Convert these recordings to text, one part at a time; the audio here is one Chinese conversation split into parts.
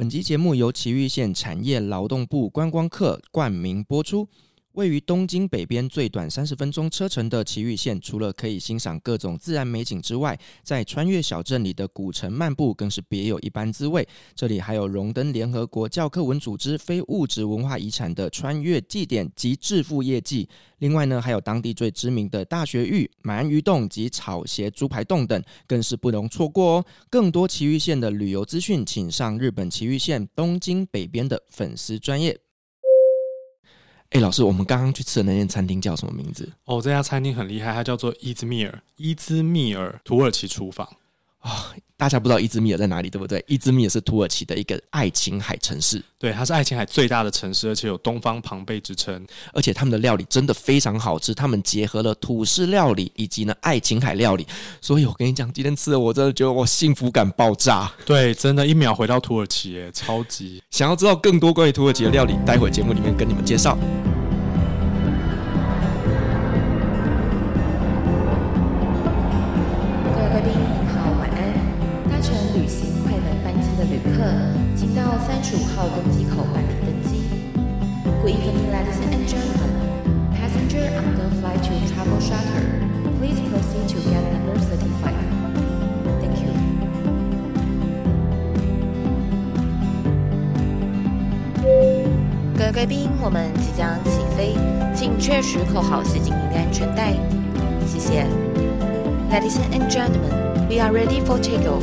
本集节目由奇玉县产业劳动部观光客冠名播出。位于东京北边最短三十分钟车程的埼玉县，除了可以欣赏各种自然美景之外，在穿越小镇里的古城漫步更是别有一般滋味。这里还有荣登联合国教科文组织非物质文化遗产的穿越祭典及致富业绩。另外呢，还有当地最知名的大学玉、鳗鱼洞及草鞋猪排洞等，更是不容错过哦。更多埼玉县的旅游资讯，请上日本埼玉县东京北边的粉丝专业。哎，老师，我们刚刚去吃的那间餐厅叫什么名字？哦，这家餐厅很厉害，它叫做伊兹密尔，伊兹密尔土耳其厨房。啊、哦，大家不知道伊兹密尔在哪里，对不对？伊兹密尔是土耳其的一个爱琴海城市，对，它是爱琴海最大的城市，而且有东方庞贝之称。而且他们的料理真的非常好吃，他们结合了土式料理以及呢爱琴海料理，所以我跟你讲，今天吃的我真的觉得我幸福感爆炸。对，真的，一秒回到土耳其，耶，超级。想要知道更多关于土耳其的料理，待会节目里面跟你们介绍。贵宾，我们即将起飞，请确实扣好系紧您的安全带。谢谢。Ladies and gentlemen, we are ready for takeoff.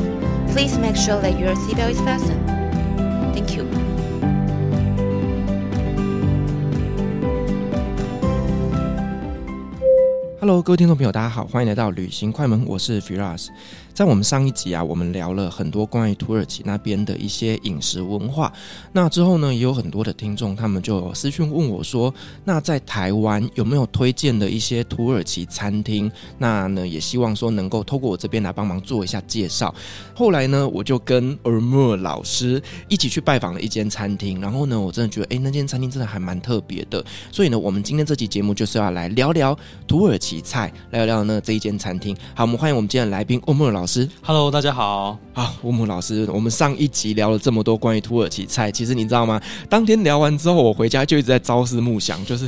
Please make sure that your seatbelt is fastened. Hello，各位听众朋友，大家好，欢迎来到旅行快门，我是 Firas。在我们上一集啊，我们聊了很多关于土耳其那边的一些饮食文化。那之后呢，也有很多的听众，他们就私讯问我说：“那在台湾有没有推荐的一些土耳其餐厅？”那呢，也希望说能够透过我这边来帮忙做一下介绍。后来呢，我就跟厄莫老师一起去拜访了一间餐厅。然后呢，我真的觉得，诶，那间餐厅真的还蛮特别的。所以呢，我们今天这期节目就是要来聊聊土耳其菜，聊聊呢这一间餐厅。好，我们欢迎我们今天的来宾 Omur 老师。Hello，大家好。啊，乌木老师，我们上一集聊了这么多关于土耳其菜，其实你知道吗？当天聊完之后，我回家就一直在朝思暮想，就是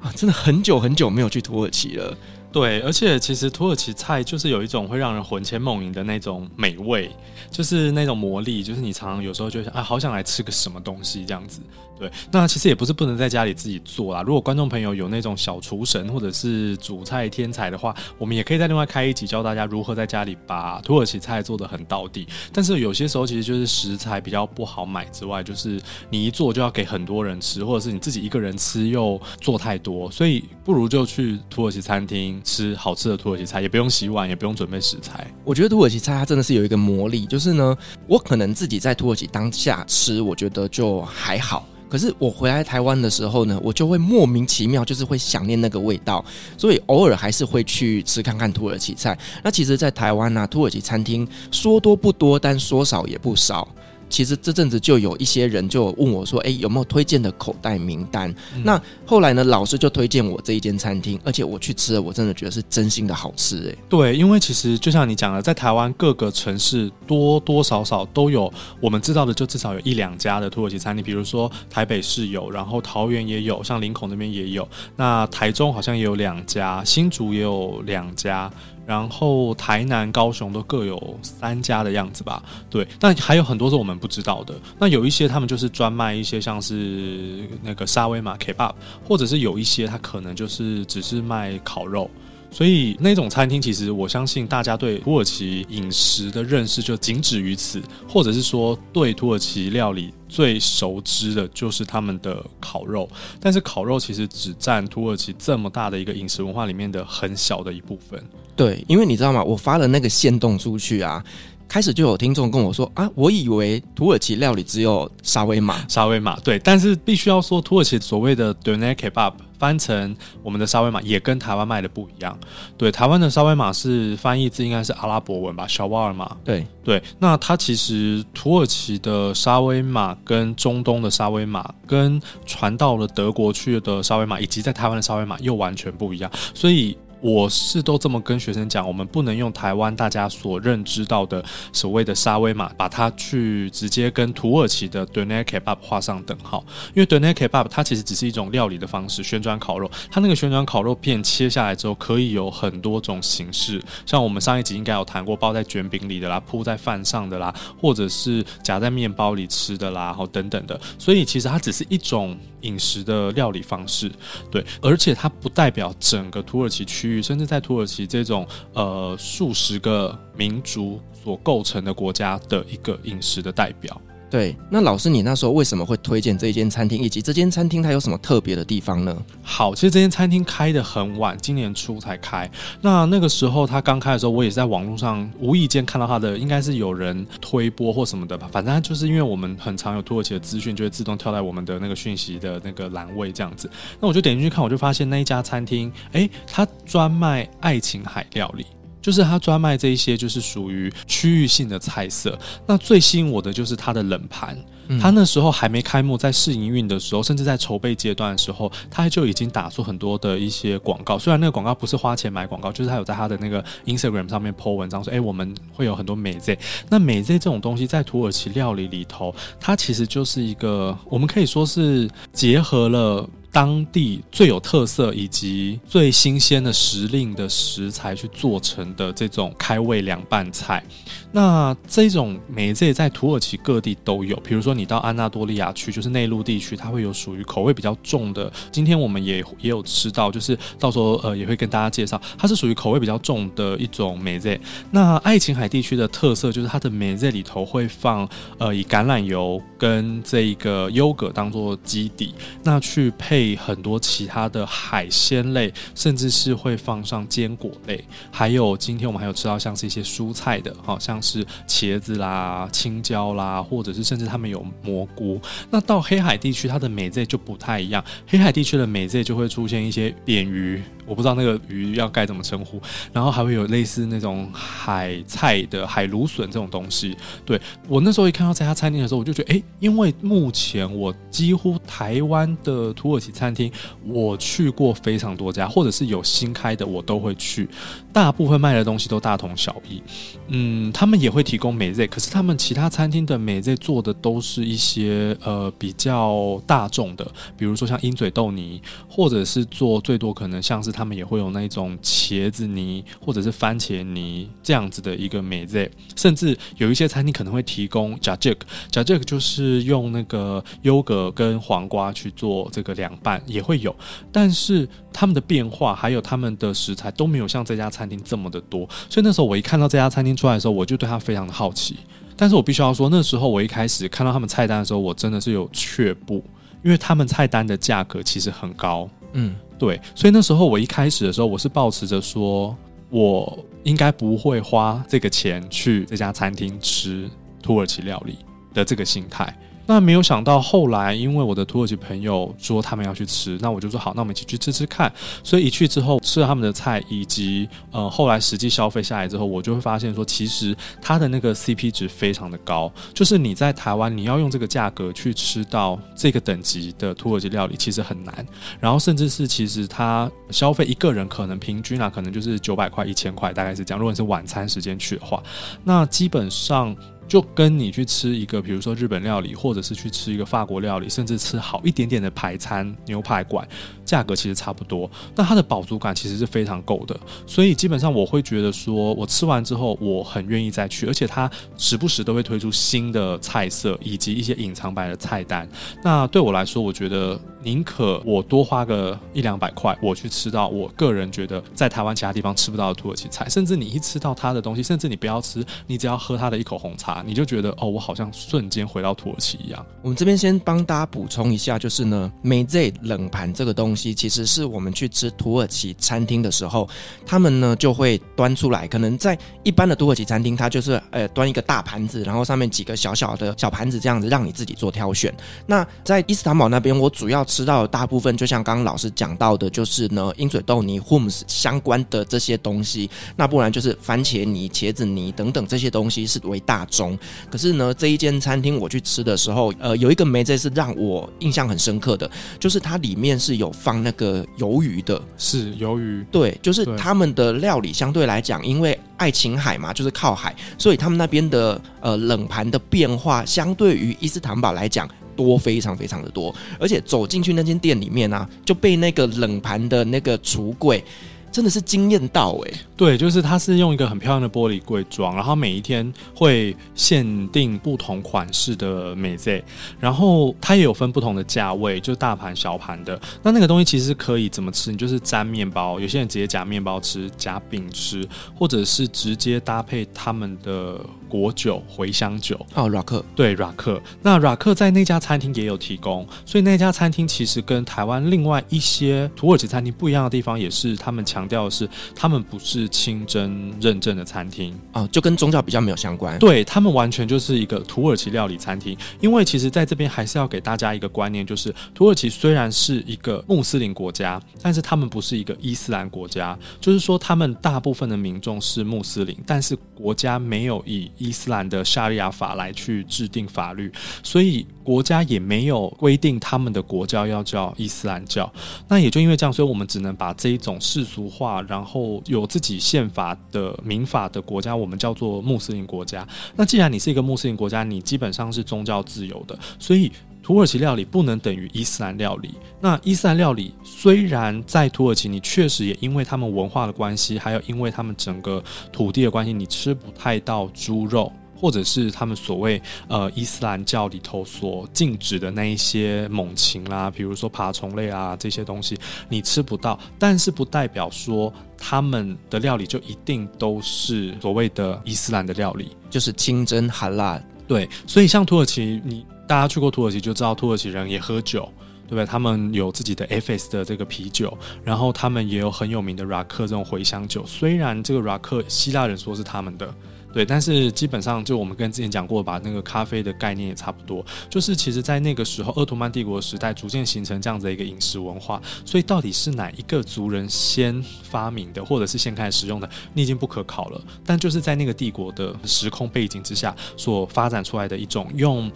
啊，真的很久很久没有去土耳其了。对，而且其实土耳其菜就是有一种会让人魂牵梦萦的那种美味，就是那种魔力，就是你常常有时候就想啊，好想来吃个什么东西这样子。对，那其实也不是不能在家里自己做啦。如果观众朋友有那种小厨神或者是煮菜天才的话，我们也可以再另外开一集教大家如何在家里把土耳其菜做得很到底。但是有些时候其实就是食材比较不好买之外，就是你一做就要给很多人吃，或者是你自己一个人吃又做太多，所以不如就去土耳其餐厅吃好吃的土耳其菜，也不用洗碗，也不用准备食材。我觉得土耳其菜它真的是有一个魔力，就是呢，我可能自己在土耳其当下吃，我觉得就还好。可是我回来台湾的时候呢，我就会莫名其妙，就是会想念那个味道，所以偶尔还是会去吃看看土耳其菜。那其实，在台湾呢、土耳其餐厅说多不多，但说少也不少。其实这阵子就有一些人就问我说：“哎，有没有推荐的口袋名单？”嗯、那后来呢，老师就推荐我这一间餐厅，而且我去吃了，我真的觉得是真心的好吃。哎，对，因为其实就像你讲的，在台湾各个城市多多少少都有我们知道的，就至少有一两家的土耳其餐厅。比如说台北市有，然后桃园也有，像林口那边也有。那台中好像也有两家，新竹也有两家。然后台南、高雄都各有三家的样子吧，对。但还有很多是我们不知道的。那有一些他们就是专卖一些像是那个沙威玛 Kebab，或者是有一些他可能就是只是卖烤肉。所以那种餐厅，其实我相信大家对土耳其饮食的认识就仅止于此，或者是说对土耳其料理。最熟知的就是他们的烤肉，但是烤肉其实只占土耳其这么大的一个饮食文化里面的很小的一部分。对，因为你知道吗？我发了那个限动出去啊，开始就有听众跟我说啊，我以为土耳其料理只有沙威玛，沙威玛。对，但是必须要说，土耳其所谓的 doner kebab。翻成我们的沙威玛也跟台湾卖的不一样，对，台湾的沙威玛是翻译字应该是阿拉伯文吧，小瓦尔玛。对。对，那它其实土耳其的沙威玛跟中东的沙威玛，跟传到了德国去的沙威玛，以及在台湾的沙威玛又完全不一样，所以我是都这么跟学生讲，我们不能用台湾大家所认知到的所谓的沙威玛，把它去直接跟土耳其的 Döner Kebab 画上等号。因为 Döner Kebab 它其实只是一种料理的方式，旋转烤肉。它那个旋转烤肉片切下来之后，可以有很多种形式，像我们上一集应该有谈过，包在卷饼里的啦，铺在饭上的啦，或者是夹在面包里吃的啦，然后等等的。所以其实它只是一种饮食的料理方式，对，而且它不代表整个土耳其区域，甚至在土耳其这种呃数十个民族所构成的国家的一个饮食的代表。对，那老师，你那时候为什么会推荐这间餐厅，以及这间餐厅它有什么特别的地方呢？好，其实这间餐厅开得很晚，今年初才开。那那个时候它刚开的时候，我也是在网络上无意间看到它的，应该是有人推播或什么的吧。反正就是因为我们很常有土耳其的资讯，就会自动跳在我们的那个讯息的那个栏位这样子。那我就点进去看，我就发现那一家餐厅，诶，它专卖爱琴海料理。就是他专卖这一些，就是属于区域性的菜色。那最吸引我的就是他的冷盘。他那时候还没开幕，在试营运的时候，甚至在筹备阶段的时候，他就已经打出很多的一些广告。虽然那个广告不是花钱买广告，就是他有在他的那个 Instagram 上面 po 文章说：“哎，我们会有很多 meze。”那 meze 这种东西在土耳其料理里头，它其实就是一个我们可以说是结合了。当地最有特色以及最新鲜的时令的食材去做成的这种开胃凉拌菜，那这种美这在土耳其各地都有。比如说你到安纳多利亚区，就是内陆地区，它会有属于口味比较重的。今天我们也也有吃到，就是到时候呃也会跟大家介绍，它是属于口味比较重的一种美这。那爱琴海地区的特色就是它的美这里头会放呃以橄榄油跟这个优格当做基底，那去配。很多其他的海鲜类，甚至是会放上坚果类，还有今天我们还有吃到像是一些蔬菜的，好像是茄子啦、青椒啦，或者是甚至他们有蘑菇。那到黑海地区，它的美味就不太一样。黑海地区的美味就会出现一些扁鱼。我不知道那个鱼要该怎么称呼，然后还会有类似那种海菜的海芦笋这种东西。对，我那时候一看到这家餐厅的时候，我就觉得，哎，因为目前我几乎台湾的土耳其餐厅我去过非常多家，或者是有新开的我都会去，大部分卖的东西都大同小异。嗯，他们也会提供美 Z，，可是他们其他餐厅的美 Z 做的都是一些呃比较大众的，比如说像鹰嘴豆泥，或者是做最多可能像是。他们也会有那种茄子泥或者是番茄泥这样子的一个美 Z，，甚至有一些餐厅可能会提供 cacık，cacık 就是用那个优格跟黄瓜去做这个凉拌，也会有。但是他们的变化还有他们的食材都没有像这家餐厅这么的多，所以那时候我一看到这家餐厅出来的时候，我就对他非常的好奇。但是我必须要说，那时候我一开始看到他们菜单的时候，我真的是有却步，因为他们菜单的价格其实很高，嗯。对，所以那时候我一开始的时候，我是抱持着说，我应该不会花这个钱去这家餐厅吃土耳其料理的这个心态。那没有想到后来，因为我的土耳其朋友说他们要去吃，那我就说好，那我们一起去吃吃看。所以一去之后吃了他们的菜，以及呃后来实际消费下来之后，我就会发现说，其实它的那个 CP 值非常的高。就是你在台湾，你要用这个价格去吃到这个等级的土耳其料理，其实很难。然后甚至是其实它消费一个人可能平均啊，可能就是九百块、一千块，大概是这样。如果你是晚餐时间去的话，那基本上。就跟你去吃一个，比如说日本料理，或者是去吃一个法国料理，甚至吃好一点点的排餐牛排馆，价格其实差不多。那它的饱足感其实是非常够的，所以基本上我会觉得说，我吃完之后我很愿意再去，而且它时不时都会推出新的菜色以及一些隐藏版的菜单。那对我来说，我觉得宁可我多花个一两百块，我去吃到我个人觉得在台湾其他地方吃不到的土耳其菜，甚至你一吃到它的东西，甚至你不要吃，你只要喝它的一口红茶。你就觉得哦，我好像瞬间回到土耳其一样。我们这边先帮大家补充一下，就是呢，美这冷盘这个东，其实是我们去吃土耳其餐厅的时候，他们呢就会端出来。可能在一般的土耳其餐厅，它就是呃端一个大盘子，然后上面几个小小的小盘子这样子，让你自己做挑选。那在伊斯坦堡那边，我主要吃到的大部分，就像刚刚老师讲到的，就是呢鹰嘴豆泥、hummus 相关的这些东西，那不然就是番茄泥、茄子泥等等这些东西是为大宗。可是呢，这一间餐厅我去吃的时候，呃，有一个梅子是让我印象很深刻的，就是它里面是有放那个鱿鱼的，是鱿鱼，对，就是他们的料理相对来讲，因为爱琴海嘛，就是靠海，所以他们那边的呃冷盘的变化，相对于伊斯坦堡来讲多非常非常的多，而且走进去那间店里面啊，就被那个冷盘的那个橱柜。真的是惊艳到哎、对，就是它是用一个很漂亮的玻璃柜装，然后每一天会限定不同款式的美 Z，，然后它也有分不同的价位，就大盘小盘的。那那个东西其实可以怎么吃？你就是沾面包，有些人直接夹面包吃，夹饼吃，或者是直接搭配他们的果酒茴香酒哦。拉克对拉克，那拉克在那家餐厅也有提供，所以那家餐厅其实跟台湾另外一些土耳其餐厅不一样的地方，也是他们强。强调的是，他们不是清真认证的餐厅哦，就跟宗教比较没有相关。对，他们完全就是一个土耳其料理餐厅。因为其实在这边还是要给大家一个观念，就是土耳其虽然是一个穆斯林国家，但是他们不是一个伊斯兰国家。就是说，他们大部分的民众是穆斯林，但是国家没有以伊斯兰的沙利亚法来去制定法律，所以国家也没有规定他们的国教要叫伊斯兰教。那也就因为这样，所以我们只能把这一种世俗化，然后有自己宪法的民法的国家，我们叫做穆斯林国家。那既然你是一个穆斯林国家，你基本上是宗教自由的，所以土耳其料理不能等于伊斯兰料理。那伊斯兰料理虽然在土耳其，你确实也因为他们文化的关系，还有因为他们整个土地的关系，你吃不太到猪肉。或者是他们所谓呃伊斯兰教里头所禁止的那一些猛禽啦，比如说爬虫类啊这些东西，你吃不到，但是不代表说他们的料理就一定都是所谓的伊斯兰的料理，就是清真哈辣。对，所以像土耳其，你大家去过土耳其就知道，土耳其人也喝酒，对不对？他们有自己的 FS 的这个啤酒，然后他们也有很有名的 r a k 这种茴香酒，虽然这个 r a k 希腊人说是他们的。对，但是基本上就我们跟之前讲过，把那个咖啡的概念也差不多，就是其实，在那个时候，鄂图曼帝国时代逐渐形成这样子的一个饮食文化。所以，到底是哪一个族人先发明的，或者是先开始使用的，你已经不可考了。但就是在那个帝国的时空背景之下，所发展出来的一种用，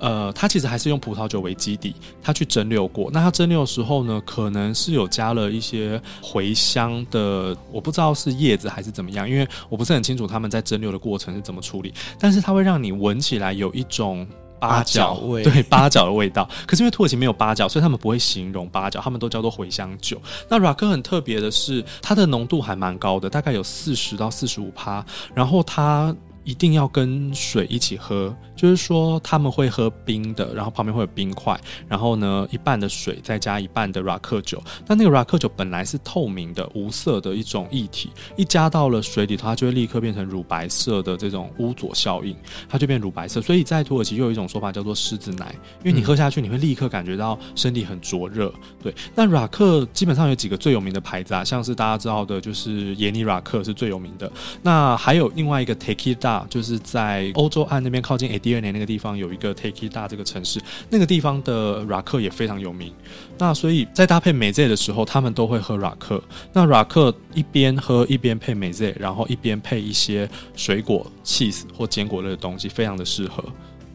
呃，它其实还是用葡萄酒为基底，它去蒸馏过。那它蒸馏的时候呢，可能是有加了一些茴香的，我不知道是叶子还是怎么样，因为我不是很清楚他们在蒸馏的。过程是怎么处理？但是它会让你闻起来有一种八角味，对，八角的味道。可是因为土耳其没有八角，所以他们不会形容八角，他们都叫做茴香酒。那 Rakı 很特别的是，它的浓度还蛮高的，大概有四十到四十五趴。然后它一定要跟水一起喝。就是说他们会喝冰的，然后旁边会有冰块，然后呢一半的水再加一半的 r a k 酒。那那个 r a k 酒本来是透明的、无色的一种液体，一加到了水里头，它就会立刻变成乳白色的这种乌佐效应，它就变乳白色。所以在土耳其又有一种说法叫做狮子奶，因为你喝下去你会立刻感觉到身体很灼热。对，那 r a k 基本上有几个最有名的牌子啊，像是大家知道的就是 Yeni Rakı 是最有名的。那还有另外一个 Take It 就是在欧洲岸那边靠近 Edirne 第二年那个地方有一个 Tekirdağ 这个城市，那个地方的 Rakı 也非常有名。那所以在搭配 meze 的时候，他们都会喝 Rakı。那 Rakı 一边喝一边配 meze，然后一边配一些水果、cheese 或坚果类的东西，非常的适合。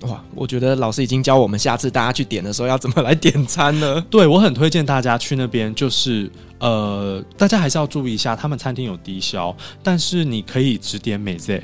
哇，我觉得老师已经教我们下次大家去点的时候要怎么来点餐了？对，我很推荐大家去那边，就是呃，大家还是要注意一下，他们餐厅有低消，但是你可以只点 meze。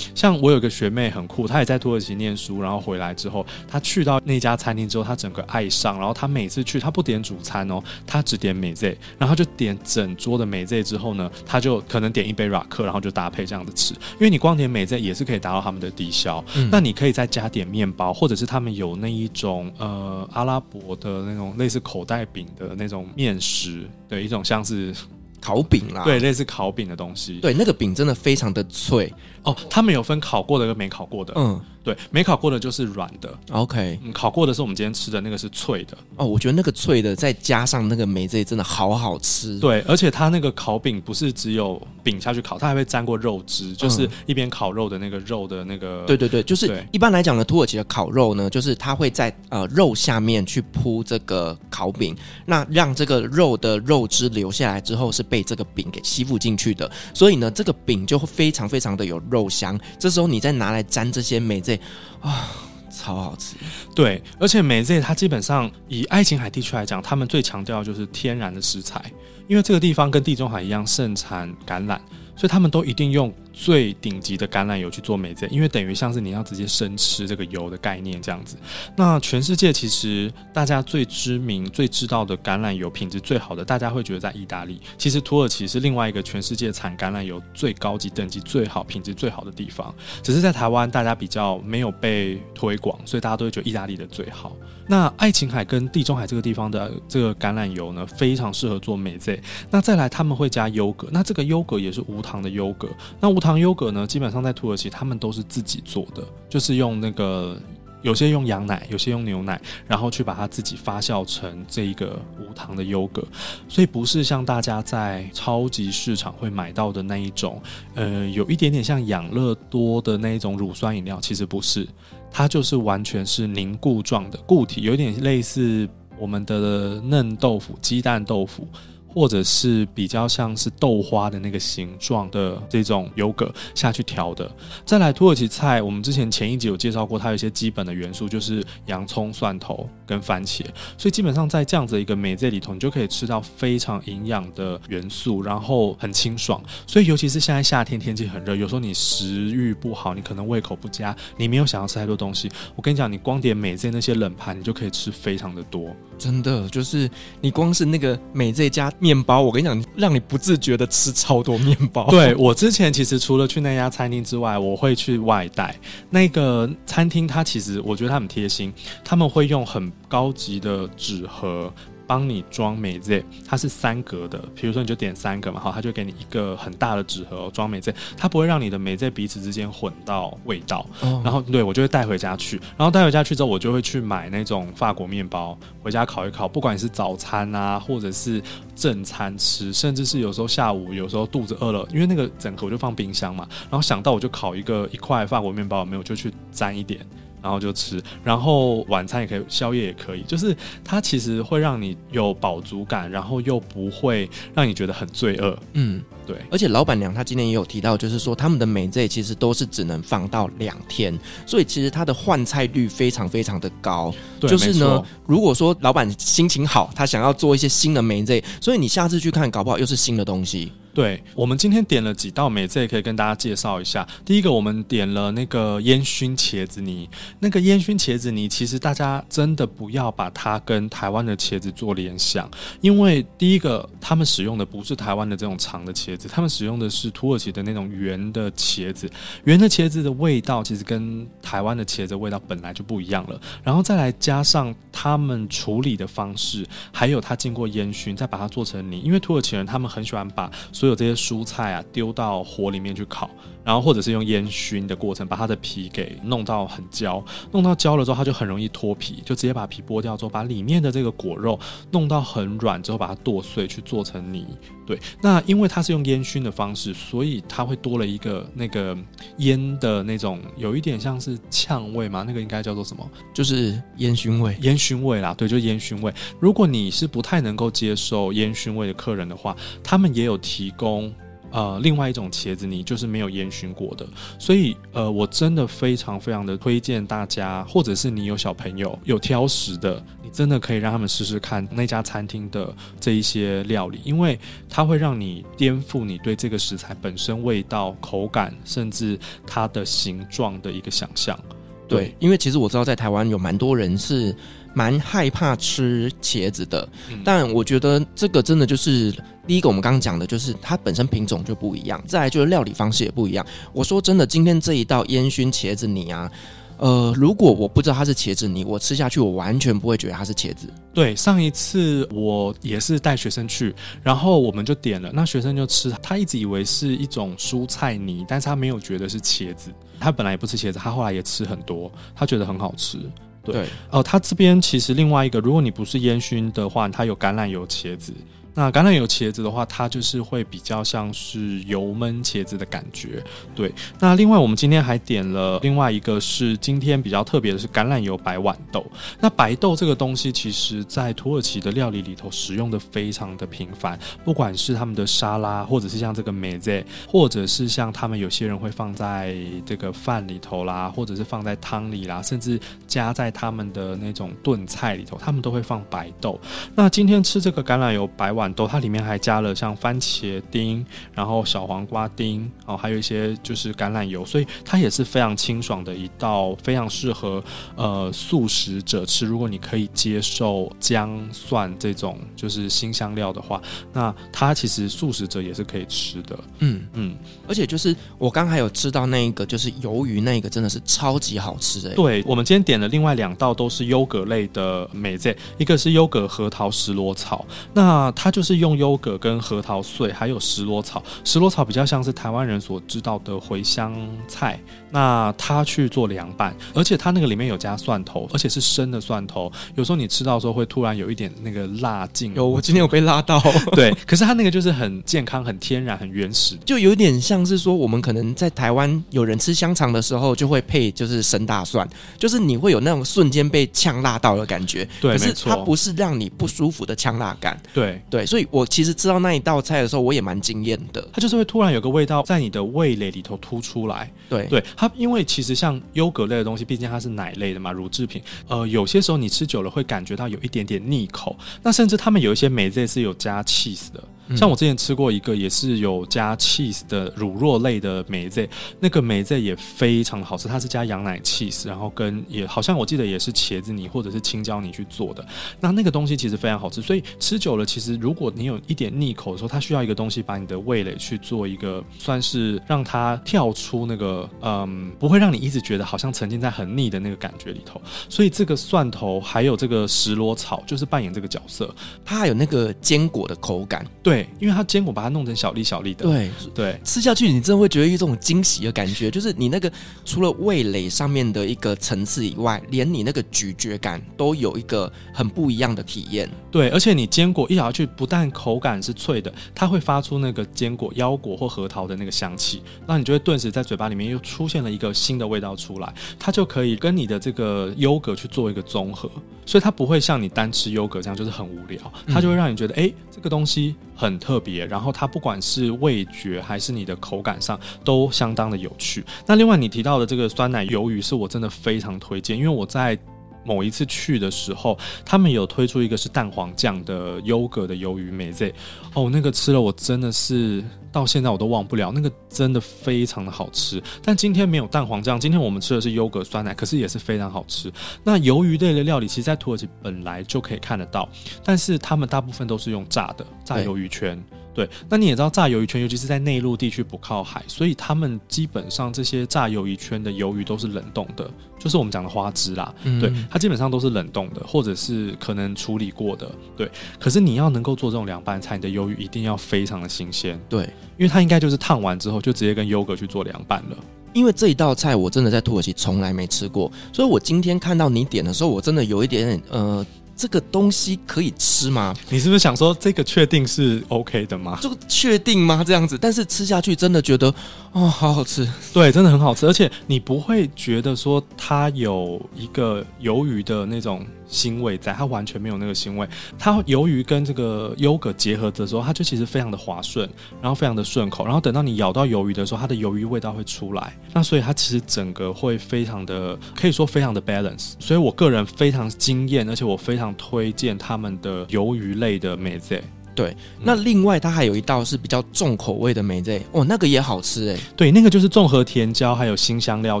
像我有个学妹很酷，她也在土耳其念书，然后回来之后，她去到那家餐厅之后，她整个爱上，然后她每次去，她不点主餐哦，她只点美 Z，然后就点整桌的美 Z 之后呢，她就可能点一杯 rock，然后就搭配这样子吃，因为你光点美 Z 也是可以达到他们的低消，嗯、那你可以再加点面包，或者是他们有那一种呃阿拉伯的那种类似口袋饼的那种面食的一种像是。烤饼啦，对，类似烤饼的东西。对，那个饼真的非常的脆哦。他们有分烤过的跟没烤过的。嗯。对，没烤过的就是软的，OK。嗯，烤过的是我们今天吃的那个是脆的。哦，我觉得那个脆的再加上那个梅子真的好好吃。对，而且它那个烤饼不是只有饼下去烤，它还会沾过肉汁，就是一边烤肉的那个肉的那个。对对对，就是一般来讲呢，土耳其的烤肉呢，就是它会在呃肉下面去铺这个烤饼，那让这个肉的肉汁流下来之后是被这个饼给吸附进去的，所以呢，这个饼就会非常非常的有肉香。这时候你再拿来沾这些梅子。啊，超好吃！对，而且梅子它基本上以爱琴海地区来讲，他们最强调就是天然的食材，因为这个地方跟地中海一样盛产橄榄，所以他们都一定用。最顶级的橄榄油去做美，因为等于像是你要直接生吃这个油的概念这样子。那全世界其实大家最知名、最知道的橄榄油品质最好的，大家会觉得在意大利。其实土耳其是另外一个全世界产橄榄油最高级、等级最好、品质最好的地方。只是在台湾大家比较没有被推广，所以大家都会觉得意大利的最好。那爱琴海跟地中海这个地方的这个橄榄油呢，非常适合做美醉。那再来他们会加优格，那这个优格也是无糖的优格。那无糖优格呢，基本上在土耳其他们都是自己做的，就是用那个有些用羊奶，有些用牛奶，然后去把它自己发酵成这一个无糖的优格，所以不是像大家在超级市场会买到的那一种，呃，有一点点像养乐多的那一种乳酸饮料，其实不是，它就是完全是凝固状的固体，有点类似我们的嫩豆腐、鸡蛋豆腐。或者是比较像是豆花的那个形状的这种优格下去调的。再来土耳其菜，我们之前前一集有介绍过，它有一些基本的元素，就是洋葱、蒜头跟番茄。所以基本上在这样子一个梅子里头，你就可以吃到非常营养的元素，然后很清爽。所以尤其是现在夏天天气很热，有时候你食欲不好，你可能胃口不佳，你没有想要吃太多东西。我跟你讲，你光点梅子那些冷盘，你就可以吃非常的多。真的，就是你光是那个美这家面包，我跟你讲，让你不自觉的吃超多面包。对，我之前其实除了去那家餐厅之外，我会去外带。那个餐厅它其实我觉得它很贴心，他们会用很高级的纸盒。帮你装美 Z，，它是三格的。比如说，你就点三个嘛，好，他就给你一个很大的纸盒装美 Z，，它不会让你的美 Z 彼此之间混到味道。哦、然后，对我就会带回家去。然后带回家去之后，我就会去买那种法国面包回家烤一烤。不管你是早餐啊，或者是正餐吃，甚至是有时候下午，有时候肚子饿了，因为那个整盒我就放冰箱嘛。然后想到我就烤一个一块法国面包，没有就去沾一点。然后就吃，然后晚餐也可以，宵夜也可以，就是它其实会让你有饱足感，然后又不会让你觉得很罪恶。嗯，对。而且老板娘她今天也有提到，就是说他们的梅子其实都是只能放到两天，所以其实它的换菜率非常非常的高。对，就是呢，如果说老板心情好，他想要做一些新的梅子，所以你下次去看，搞不好又是新的东西。对，我们今天点了几道梅子，也可以跟大家介绍一下。第一个，我们点了那个烟熏茄子泥。那个烟熏茄子泥，其实大家真的不要把它跟台湾的茄子做联想，因为第一个，他们使用的不是台湾的这种长的茄子，他们使用的是土耳其的那种圆的茄子。圆的茄子的味道，其实跟台湾的茄子味道本来就不一样了。然后再来加上他们处理的方式，还有它经过烟熏，再把它做成泥。因为土耳其人他们很喜欢把所有这些蔬菜啊，丢到火里面去烤，然后或者是用烟熏的过程，把它的皮给弄到很焦，弄到焦了之后，它就很容易脱皮，就直接把皮剥掉之后，把里面的这个果肉弄到很软之后，把它剁碎去做成泥。对，那因为它是用烟熏的方式，所以它会多了一个那个烟的那种，有一点像是呛味嘛，那个应该叫做什么？就是烟熏味，烟熏味啦。对，就是烟熏味。如果你是不太能够接受烟熏味的客人的话，他们也有提供。呃，另外一种茄子泥就是没有烟熏过的，所以呃，我真的非常非常的推荐大家，或者是你有小朋友有挑食的，你真的可以让他们试试看那家餐厅的这一些料理，因为它会让你颠覆你对这个食材本身味道、口感，甚至它的形状的一个想象。对，因为其实我知道在台湾有蛮多人是蛮害怕吃茄子的，嗯，但我觉得这个真的就是。第一个，我们刚刚讲的就是它本身品种就不一样，再来就是料理方式也不一样。我说真的，今天这一道烟熏茄子泥啊，呃，如果我不知道它是茄子泥，我吃下去我完全不会觉得它是茄子。对，上一次我也是带学生去，然后我们就点了，那学生就吃，他一直以为是一种蔬菜泥，但是他没有觉得是茄子。他本来也不吃茄子，他后来也吃很多，他觉得很好吃。对，哦、呃，他这边其实另外一个，如果你不是烟熏的话，它有橄榄油茄子。那橄榄油茄子的话，它就是会比较像是油焖茄子的感觉，对。那另外我们今天还点了另外一个是今天比较特别的是橄榄油白豌豆。那白豆这个东西，其实在土耳其的料理里头使用的非常的频繁，不管是他们的沙拉，或者是像这个梅子，或者是像他们有些人会放在这个饭里头啦，或者是放在汤里啦，甚至加在他们的那种炖菜里头，他们都会放白豆。那今天吃这个橄榄油白豌豆，它里面还加了像番茄丁，然后小黄瓜丁，哦，还有一些就是橄榄油，所以它也是非常清爽的一道，非常适合呃素食者吃。如果你可以接受姜蒜这种就是新香料的话，那它其实素食者也是可以吃的。嗯嗯，而且就是我刚还有吃到那一个就是鱿鱼那个真的是超级好吃的。对，我们今天点了另外两道都是优格类的美味，一个是优格核桃石螺草，那它。就是用优格跟核桃碎，还有石螺草。石螺草比较像是台湾人所知道的茴香菜，那他去做凉拌，而且他那个里面有加蒜头，而且是生的蒜头。有时候你吃到的时候会突然有一点那个辣劲。有，我今天有被辣到。对，可是它那个就是很健康、很天然、很原始，就有点像是说我们可能在台湾有人吃香肠的时候就会配就是生大蒜，就是你会有那种瞬间被呛辣到的感觉。对，可是它不是让你不舒服的呛辣感。对对。所以我其实吃到那一道菜的时候，我也蛮惊艳的。它就是会突然有个味道在你的味蕾里头突出来。对对，它因为其实像优格类的东西，毕竟它是奶类的嘛，乳制品。呃，有些时候你吃久了会感觉到有一点点腻口。那甚至他们有一些美 z 是有加 cheese 的。像我之前吃过一个，也是有加 cheese 的乳酪类的梅子，那个梅子也非常好吃。它是加羊奶 cheese，然后跟也好像我记得也是茄子泥或者是青椒泥去做的。那那个东西其实非常好吃，所以吃久了，其实如果你有一点腻口的时候，它需要一个东西把你的味蕾去做一个，算是让它跳出那个嗯，不会让你一直觉得好像沉浸在很腻的那个感觉里头。所以这个蒜头还有这个石螺草，就是扮演这个角色，它还有那个坚果的口感，对。因为它坚果把它弄成小粒小粒的，对对，吃下去你真的会觉得一种惊喜的感觉，就是你那个除了味蕾上面的一个层次以外，连你那个咀嚼感都有一个很不一样的体验。对，而且你坚果一咬下去，不但口感是脆的，它会发出那个坚果、腰果或核桃的那个香气，那你就会顿时在嘴巴里面又出现了一个新的味道出来，它就可以跟你的这个优格去做一个综合，所以它不会像你单吃优格这样就是很无聊，它就会让你觉得哎、嗯，这个东西很特别，然后它不管是味觉还是你的口感上都相当的有趣。那另外你提到的这个酸奶鱿鱼是我真的非常推荐，因为我在某一次去的时候，他们有推出一个是蛋黄酱的优格的鱿鱼美味哦，那个吃了我真的是。到现在我都忘不了，那个真的非常的好吃。但今天没有蛋黄酱，今天我们吃的是优格酸奶，可是也是非常好吃。那鱿鱼类的料理，其实，在土耳其本来就可以看得到，但是他们大部分都是用炸的，炸鱿鱼圈。对，那你也知道炸鱿鱼圈，尤其是在内陆地区不靠海，所以他们基本上这些炸鱿鱼圈的鱿鱼都是冷冻的，就是我们讲的花枝啦。嗯、对，它基本上都是冷冻的，或者是可能处理过的。对，可是你要能够做这种凉拌菜，你的鱿鱼一定要非常的新鲜。对，因为它应该就是烫完之后就直接跟优格去做凉拌了。因为这一道菜我真的在土耳其从来没吃过，所以我今天看到你点的时候，我真的有一点点呃。这个东西可以吃吗？你是不是想说这个确定是 OK 的吗？这个确定吗？这样子，但是吃下去真的觉得哦，好好吃，对，真的很好吃，而且你不会觉得说它有一个鱿鱼的那种。腥味在，它完全没有那个腥味。它鱿鱼跟这个优格结合的时候，它就其实非常的滑顺，然后非常的顺口。然后等到你咬到鱿鱼的时候，它的鱿鱼味道会出来。那所以它其实整个会非常的，可以说非常的 balance。所以我个人非常惊艳，而且我非常推荐他们的鱿鱼类的美 e。对，那另外它还有一道是比较重口味的梅子，哦，那个也好吃哎。对，那个就是综合甜椒还有新香料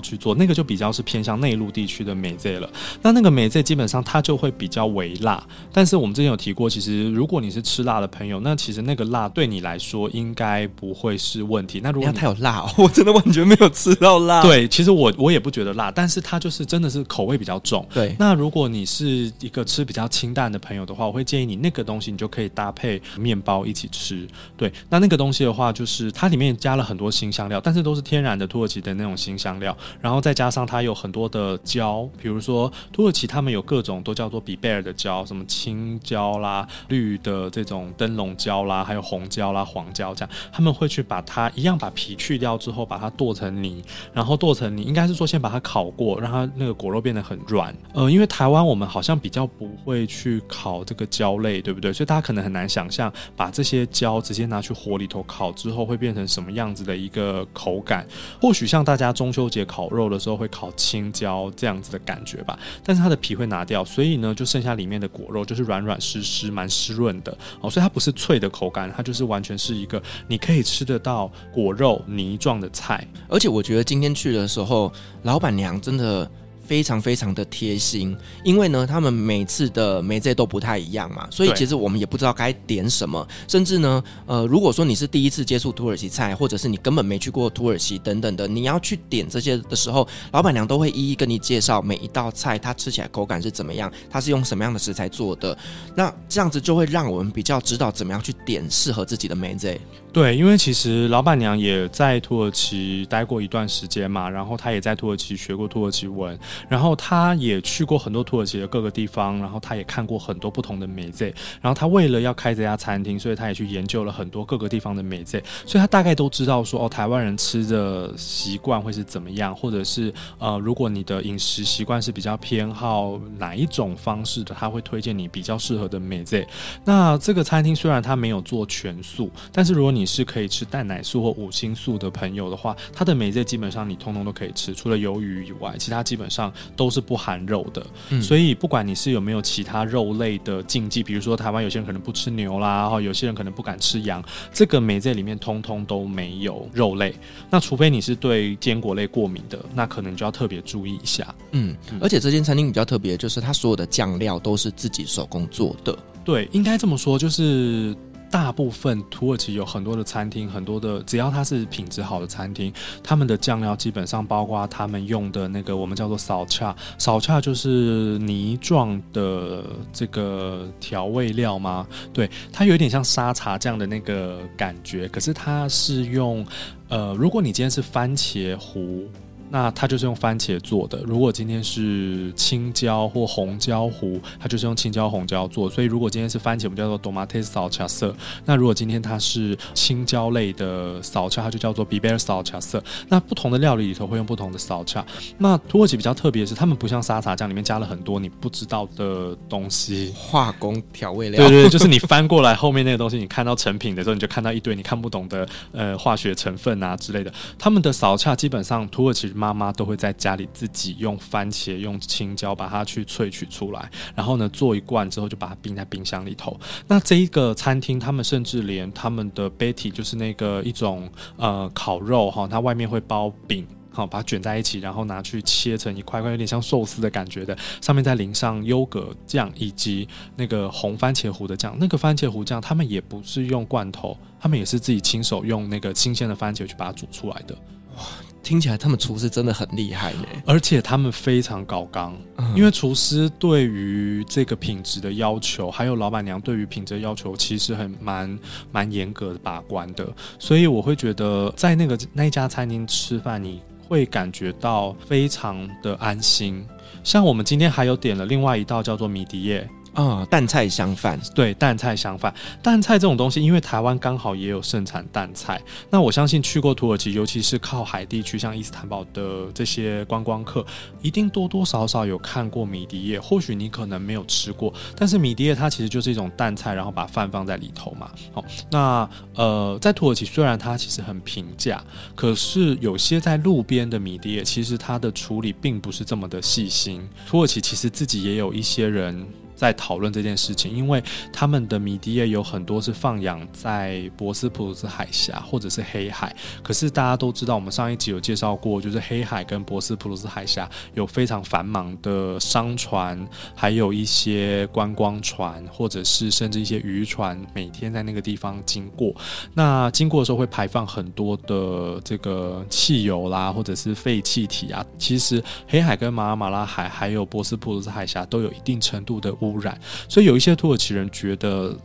去做，那个就比较是偏向内陆地区的梅子了。那那个梅子基本上它就会比较微辣，但是我们之前有提过，其实如果你是吃辣的朋友，那其实那个辣对你来说应该不会是问题。那如果它有辣，哦 我真的完全没有吃到辣。对，其实我我也不觉得辣，但是它就是真的是口味比较重。对，那如果你是一个吃比较清淡的朋友的话，我会建议你那个东西你就可以搭配面包一起吃，对，那那个东西的话，就是它里面加了很多新香料，但是都是天然的土耳其的那种新香料，然后再加上它有很多的椒，比如说土耳其他们有各种都叫做比贝尔的椒，什么青椒啦、绿的这种灯笼椒啦，还有红椒啦、黄椒这样，他们会去把它一样把皮去掉之后，把它剁成泥，然后剁成泥，应该是说先把它烤过，让它那个果肉变得很软。呃，因为台湾我们好像比较不会去烤这个椒类，对不对？所以大家可能很难想象。把这些椒直接拿去火里头烤之后，会变成什么样子的一个口感？或许像大家中秋节烤肉的时候会烤青椒这样子的感觉吧。但是它的皮会拿掉，所以呢，就剩下里面的果肉就是软软湿湿、蛮湿润的哦。所以它不是脆的口感，它就是完全是一个你可以吃得到果肉泥状的菜。而且我觉得今天去的时候，老板娘真的。非常非常的贴心，因为呢，他们每次的梅子都不太一样嘛，所以其实我们也不知道该点什么。甚至呢，呃，如果说你是第一次接触土耳其菜，或者是你根本没去过土耳其等等的，你要去点这些的时候，老板娘都会一一跟你介绍每一道菜它吃起来口感是怎么样，它是用什么样的食材做的。那这样子就会让我们比较知道怎么样去点适合自己的梅子。对，因为其实老板娘也在土耳其待过一段时间嘛，然后她也在土耳其学过土耳其文。然后她也去过很多土耳其的各个地方，然后她也看过很多不同的梅子，然后她为了要开这家餐厅，所以她也去研究了很多各个地方的梅子，所以她大概都知道说哦，台湾人吃的习惯会是怎么样，或者是呃，如果你的饮食习惯是比较偏好哪一种方式的，他会推荐你比较适合的梅子。那这个餐厅虽然他没有做全素，但是如果你是可以吃蛋奶素或五星素的朋友的话，它的梅子基本上你通通都可以吃，除了鱿鱼以外，其他基本上。都是不含肉的，嗯，所以不管你是有没有其他肉类的禁忌，比如说台湾有些人可能不吃牛啦，然后有些人可能不敢吃羊，这个梅子里面通通都没有肉类。那除非你是对坚果类过敏的，那可能就要特别注意一下。嗯，而且这间餐厅比较特别，就是它所有的酱料都是自己手工做的。对，应该这么说，就是。大部分土耳其有很多的餐厅，很多的只要它是品质好的餐厅，他们的酱料基本上包括他们用的那个我们叫做扫恰，扫恰就是泥状的这个调味料吗？对，它有点像沙茶酱的那个感觉，可是它是用呃，如果你今天是番茄糊。那它就是用番茄做的。如果今天是青椒或红椒糊，它就是用青椒红椒做。所以如果今天是番茄，我们叫做 tomate salsa。那如果今天它是青椒类的 salsa，它就叫做 biber salsa。那不同的料理里头会用不同的 salsa。那土耳其比较特别的是，他们不像沙茶酱里面加了很多你不知道的东西，化工调味料。对，对对，就是你翻过来后面那个东西，你看到成品的时候，你就看到一堆你看不懂的呃化学成分啊之类的。他们的 salsa 基本上土耳其。妈妈都会在家里自己用番茄、用青椒把它去萃取出来，然后呢做一罐之后就把它冰在冰箱里头。那这一个餐厅，他们甚至连他们的 Betty 就是那个一种呃烤肉哈，它外面会包饼，好把它卷在一起，然后拿去切成一块块，有点像寿司的感觉的，上面再淋上优格酱以及那个红番茄糊的酱。那个番茄糊酱他们也不是用罐头，他们也是自己亲手用那个新鲜的番茄去把它煮出来的。哇！听起来他们厨师真的很厉害耶，而且他们非常高纲，嗯，因为厨师对于这个品质的要求，还有老板娘对于品质的要求，其实很蛮蛮严格的把关的，所以我会觉得在那个那一家餐厅吃饭，你会感觉到非常的安心。像我们今天还有点了另外一道叫做米迪耶。啊、哦，淡菜香饭，对，淡菜香饭，淡菜这种东西，因为台湾刚好也有盛产淡菜，那我相信去过土耳其，尤其是靠海地区，像伊斯坦堡的这些观光客，一定多多少少有看过米迪叶，或许你可能没有吃过，但是米迪叶它其实就是一种淡菜，然后把饭放在里头嘛。好，那呃，在土耳其虽然它其实很平价，可是有些在路边的米迪叶，其实它的处理并不是这么的细心。土耳其其实自己也有一些人。在讨论这件事情，因为他们的米迪叶有很多是放养在博斯普鲁斯海峡或者是黑海。可是大家都知道，我们上一集有介绍过，就是黑海跟博斯普鲁斯海峡有非常繁忙的商船，还有一些观光船，或者是甚至一些渔船，每天在那个地方经过。那经过的时候会排放很多的这个汽油啦，或者是废气体啊。其实黑海跟马尔马拉海还有博斯普鲁斯海峡都有一定程度的污染，所以有一些土耳其人觉得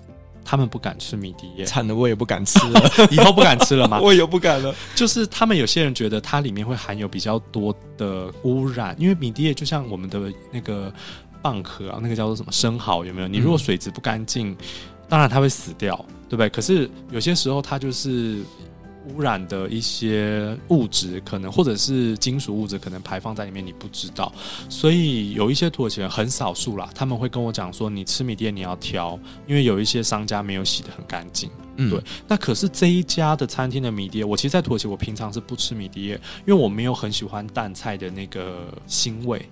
他们不敢吃米迪叶，惨的，我也不敢吃了，以后不敢吃了吗？我也不敢了。就是他们有些人觉得它里面会含有比较多的污染，因为米迪叶就像我们的那个蚌壳啊，那个叫做什么生蚝，有没有？你如果水质不干净，嗯、当然它会死掉，对不对？可是有些时候它就是。污染的一些物质，可能或者是金属物质，可能排放在里面，你不知道。所以有一些土耳其人很少数啦，他们会跟我讲说，你吃米店你要挑，因为有一些商家没有洗的很干净。嗯，对。那可是这一家的餐厅的米碟，我其实，在土耳其我平常是不吃米碟，因为我没有很喜欢淡菜的那个腥味。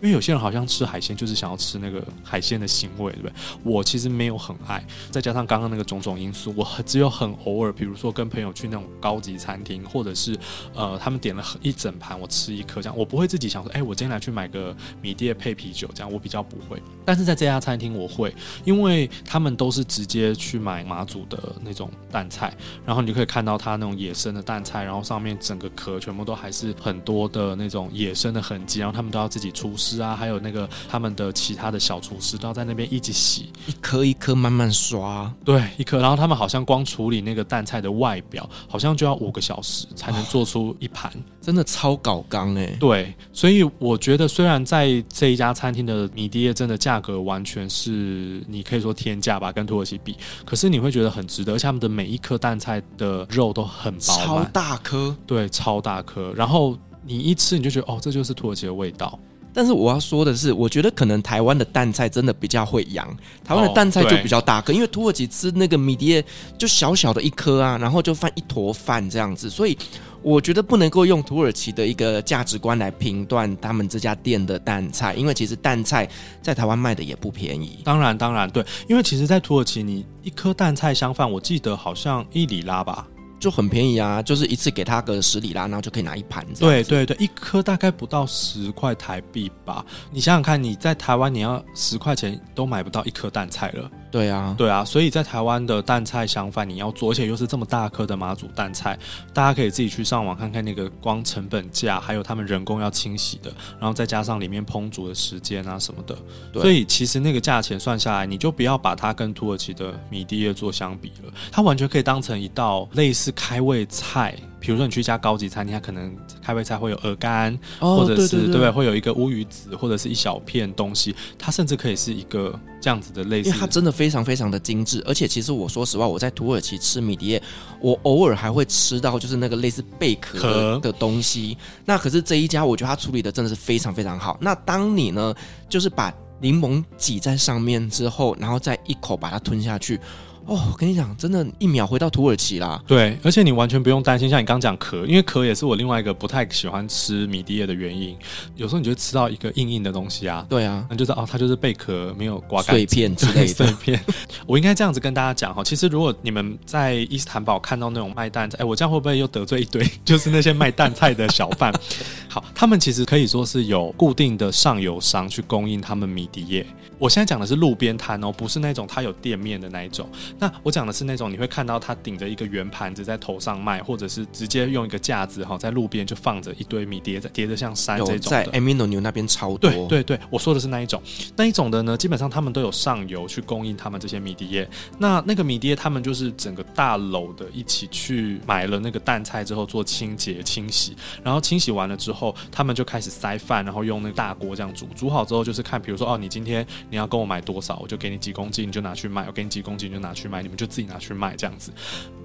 因为有些人好像吃海鲜就是想要吃那个海鲜的腥味，对不对？我其实没有很爱，再加上刚刚那个种种因素，我只有很偶尔，比如说跟朋友去那种高级餐厅，或者是呃他们点了一整盘，我吃一颗这样，我不会自己想说，哎，我今天来去买个米甸配啤酒这样，我比较不会。但是在这家餐厅我会，因为他们都是直接去买马祖的那种淡菜，然后你就可以看到它那种野生的淡菜，然后上面整个壳全部都还是很多的那种野生的痕迹，然后他们都要自己出。啊，还有那个他们的其他的小厨师都要在那边一起洗，一颗一颗慢慢刷，对，一颗。然后他们好像光处理那个蛋菜的外表，好像就要五个小时才能做出一盘，哦，真的超搞刚哎。对，所以我觉得虽然在这一家餐厅的米迪叶真的价格完全是你可以说天价吧，跟土耳其比，可是你会觉得很值得，而且他们的每一颗蛋菜的肉都很饱满，超大颗，对，超大颗。然后你一吃你就觉得哦，这就是土耳其的味道。但是我要说的是，我觉得可能台湾的淡菜真的比较会养，台湾的淡菜就比较大颗，因为土耳其吃那个米迪叶就小小的一颗啊，然后就放一坨饭这样子，所以我觉得不能够用土耳其的一个价值观来评断他们这家店的淡菜，因为其实淡菜在台湾卖的也不便宜。当然，当然对，因为其实，在土耳其你一颗淡菜相饭，我记得好像一里拉吧。就很便宜啊，就是一次给他个十里拉，然后就可以拿一盘。对对对，一颗大概不到十块台币吧。你想想看，你在台湾你要十块钱都买不到一颗蛋菜了。对啊，对啊，所以在台湾的淡菜相反你要做，而且又是这么大颗的马祖淡菜，大家可以自己去上网看看那个光成本价，还有他们人工要清洗的，然后再加上里面烹煮的时间啊什么的。所以其实那个价钱算下来，你就不要把它跟土耳其的米迪叶做相比了，它完全可以当成一道类似。开胃菜，比如说你去一家高级餐厅，它可能开胃菜会有鹅肝，哦、或者是对，不对？会有一个乌鱼子，或者是一小片东西，它甚至可以是一个这样子的类似。因为它真的非常非常的精致，而且其实我说实话，我在土耳其吃米迪叶，我偶尔还会吃到就是那个类似贝壳的，的东西。那可是这一家，我觉得它处理的真的是非常非常好。那当你呢，就是把柠檬挤在上面之后，然后再一口把它吞下去。哦，我跟你讲，真的，一秒回到土耳其啦。对，而且你完全不用担心，像你刚讲壳，因为壳也是我另外一个不太喜欢吃米迪叶的原因。有时候你就吃到一个硬硬的东西啊，对啊，那就是哦，它就是贝壳没有刮干碎片之类的碎片。我应该这样子跟大家讲哈，其实如果你们在伊斯坦堡看到那种卖蛋菜，哎，我这样会不会又得罪一堆？就是那些卖蛋菜的小贩。好，他们其实可以说是有固定的上游商去供应他们米迪叶。我现在讲的是路边摊哦，不是那种它有店面的那一种。那我讲的是那种你会看到它顶着一个圆盘子在头上卖，或者是直接用一个架子哈，在路边就放着一堆米叠着叠着像山这种的。在 Amino 牛那边超多。对对对，我说的是那一种，那一种的呢，基本上他们都有上游去供应他们这些米碟。那那个米碟他们就是整个大楼的一起去买了那个淡菜之后做清洁清洗，然后清洗完了之后，他们就开始塞饭，然后用那个大锅这样煮，煮好之后就是看，比如说哦，你今天。你要跟我买多少，我就给你几公斤，你就拿去卖；我给你几公斤，你就拿去卖，你们就自己拿去卖这样子。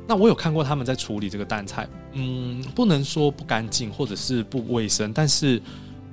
那我有看过他们在处理这个淡菜，嗯，不能说不干净或者是不卫生，但是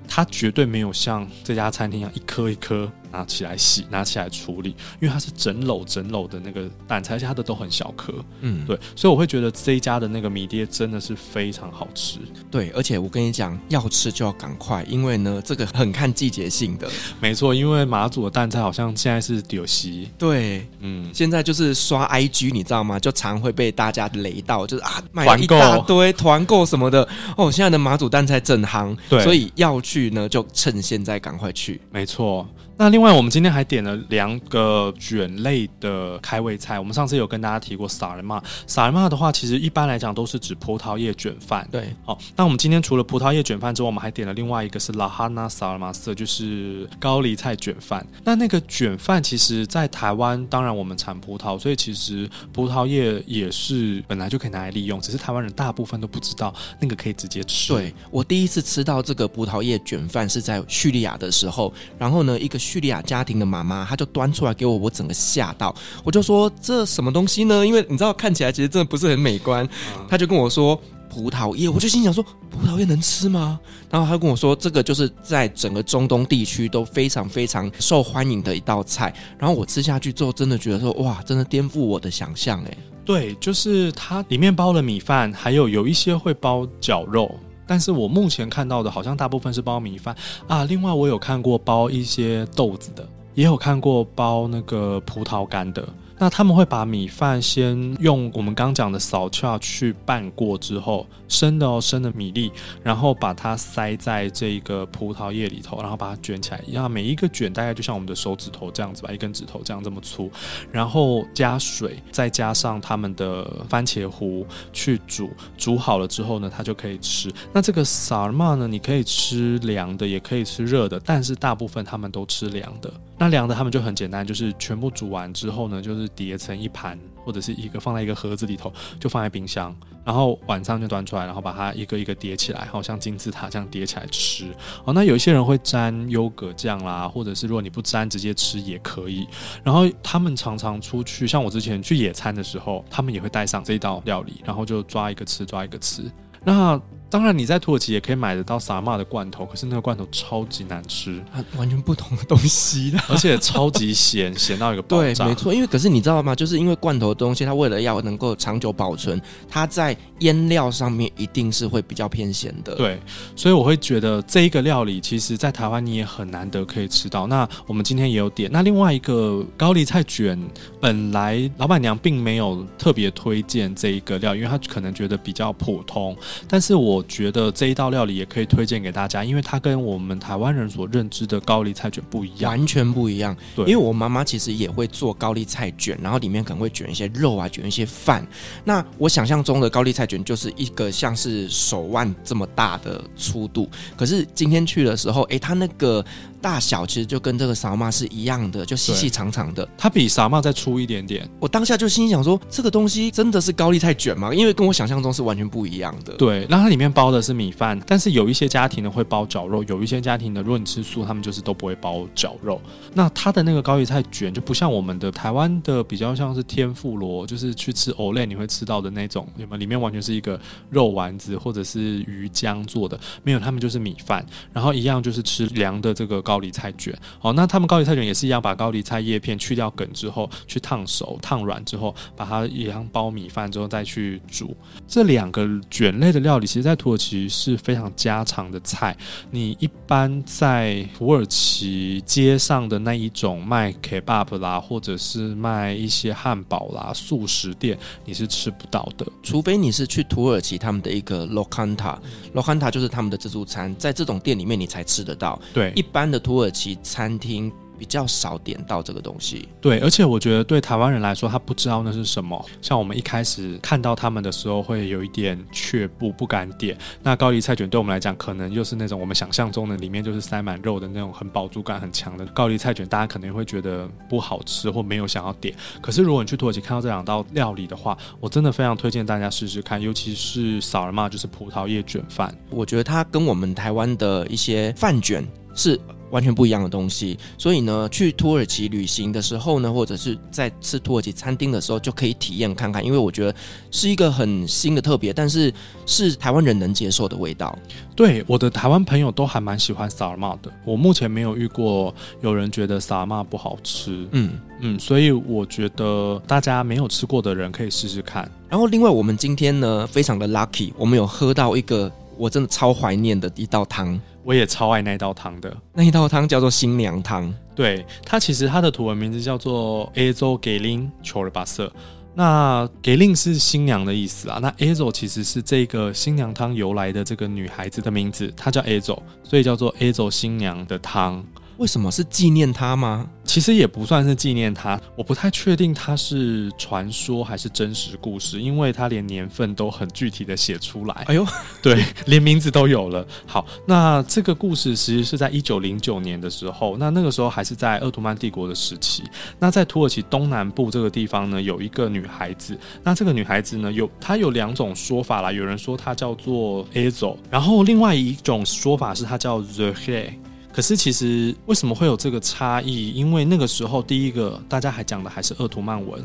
它绝对没有像这家餐厅一样一颗一颗拿起来洗，拿起来处理，因为它是整篓整篓的那个蛋菜，而且它的都很小颗，嗯，对，所以我会觉得这一家的那个米爹真的是非常好吃。对，而且我跟你讲，要吃就要赶快，因为呢，这个很看季节性的。没错，因为马祖的蛋菜好像现在是丢席，对，嗯，现在就是刷 IG，你知道吗？就常会被大家雷到，就是啊，买了一大堆团购什么的。哦，现在的马祖蛋菜正夯，对，所以要去呢，就趁现在赶快去。没错。那另外，我们今天还点了两个卷类的开胃菜。我们上次有跟大家提过萨尔玛，萨尔玛的话，其实一般来讲都是指葡萄叶卷饭。对，好，那我们今天除了葡萄叶卷饭之外，我们还点了另外一个是拉哈纳萨尔玛色，就是高丽菜卷饭。那那个卷饭，其实在台湾，当然我们产葡萄，所以其实葡萄叶也是本来就可以拿来利用，只是台湾人大部分都不知道那个可以直接吃。对，我第一次吃到这个葡萄叶卷饭是在叙利亚的时候，然后呢，一个。叙利亚家庭的妈妈，她就端出来给我，我整个吓到，我就说这什么东西呢？因为你知道看起来其实真的不是很美观。她就跟我说葡萄叶，我就心想说葡萄叶能吃吗？然后她跟我说这个就是在整个中东地区都非常非常受欢迎的一道菜。然后我吃下去之后，真的觉得说哇，真的颠覆我的想象哎。对，就是它里面包了米饭，还有有一些会包绞肉。但是我目前看到的，好像大部分是包米饭啊。另外，我有看过包一些豆子的，也有看过包那个葡萄干的。那他们会把米饭先用我们刚讲的扫恰去拌过之后，生的哦，生的米粒，然后把它塞在这个葡萄叶里头，然后把它卷起来。然后每一个卷大概就像我们的手指头这样子吧，一根指头这样这么粗，然后加水，再加上他们的番茄糊去煮，煮好了之后呢，它就可以吃。那这个萨尔玛呢，你可以吃凉的，也可以吃热的，但是大部分他们都吃凉的。那凉的他们就很简单，就是全部煮完之后呢，就是叠成一盘，或者是一个放在一个盒子里头，就放在冰箱，然后晚上就端出来，然后把它一个一个叠起来，好像金字塔这样叠起来吃。哦，那有一些人会沾优格酱啦，或者是如果你不沾直接吃也可以。然后他们常常出去，像我之前去野餐的时候，他们也会带上这一道料理，然后就抓一个吃，抓一个吃。那当然，你在土耳其也可以买得到萨玛的罐头，可是那个罐头超级难吃，它完全不同的东西，而且超级咸，咸到一个爆炸。对，没错，因为可是你知道吗？就是因为罐头的东西，它为了要能够长久保存，它在腌料上面一定是会比较偏咸的。对，所以我会觉得这一个料理，其实在台湾你也很难得可以吃到。那我们今天也有点。那另外一个高丽菜卷，本来老板娘并没有特别推荐这一个料，因为她可能觉得比较普通，但是我。我觉得这一道料理也可以推荐给大家，因为它跟我们台湾人所认知的高丽菜卷不一样，完全不一样。对，因为我妈妈其实也会做高丽菜卷，然后里面可能会卷一些肉啊，卷一些饭。那我想象中的高丽菜卷就是一个像是手腕这么大的粗度，可是今天去的时候，诶，它那个。大小其实就跟这个萨玛是一样的，就细细长长的。它比萨玛再粗一点点。我当下就心想说，这个东西真的是高丽菜卷吗？因为跟我想象中是完全不一样的。对，那它里面包的是米饭，但是有一些家庭呢会包绞肉，有一些家庭呢，如果你吃素，他们就是都不会包绞肉。那它的那个高丽菜卷就不像我们的台湾的，比较像是天妇罗，就是去吃藕类你会吃到的那种，有没有？里面完全是一个肉丸子或者是鱼浆做的，没有，他们就是米饭，然后一样就是吃凉的这个。高丽菜卷，好，那他们高丽菜卷也是一样，把高丽菜叶片去掉梗之后，去烫熟、烫软之后，把它一样包米饭之后再去煮。这两个卷类的料理，其实，在土耳其是非常家常的菜。你一般在土耳其街上的那一种卖 kebab 啦，或者是卖一些汉堡啦、素食店，你是吃不到的。除非你是去土耳其他们的一个 lokanta，lokanta 就是他们的自助餐，在这种店里面你才吃得到。对，一般的。土耳其餐厅比较少点到这个东西，对，而且我觉得对台湾人来说，他不知道那是什么。像我们一开始看到他们的时候，会有一点却步，不敢点。那高丽菜卷对我们来讲，可能就是那种我们想象中的里面就是塞满肉的那种很饱足感很强的高丽菜卷，大家可能会觉得不好吃或没有想要点。可是如果你去土耳其看到这两道料理的话，我真的非常推荐大家试试看，尤其是萨尔玛，就是葡萄叶卷饭。我觉得它跟我们台湾的一些饭卷。是完全不一样的东西。所以呢，去土耳其旅行的时候呢，或者是在吃土耳其餐厅的时候，就可以体验看看，因为我觉得是一个很新的特别，但是是台湾人能接受的味道。对，我的台湾朋友都还蛮喜欢萨尔玛的，我目前没有遇过有人觉得萨尔玛不好吃。嗯嗯，所以我觉得大家没有吃过的人可以试试看。然后，另外我们今天呢，非常的 lucky，我们有喝到一个我真的超怀念的一道汤，我也超爱那一道汤的。那一道汤叫做新娘汤，对，它其实它的图文名字叫做 Azo g a l i n c h o r b a s。那 g a l i n 是新娘的意思啊，那 Azo 其实是这个新娘汤由来的这个女孩子的名字，她叫 Azo，所以叫做 Azo 新娘的汤。为什么是纪念他吗？其实也不算是纪念他，我不太确定他是传说还是真实故事，因为他连年份都很具体的写出来。哎呦，对，连名字都有了。好，那这个故事其实是在一九零九年的时候，那那个时候还是在鄂图曼帝国的时期。那在土耳其东南部这个地方呢，有一个女孩子。那这个女孩子呢，有她有两种说法啦，有人说她叫做 Ezo，然后另外一种说法是她叫 Zöhre。可是，其实为什么会有这个差异？因为那个时候，第一个大家还讲的还是鄂图曼文，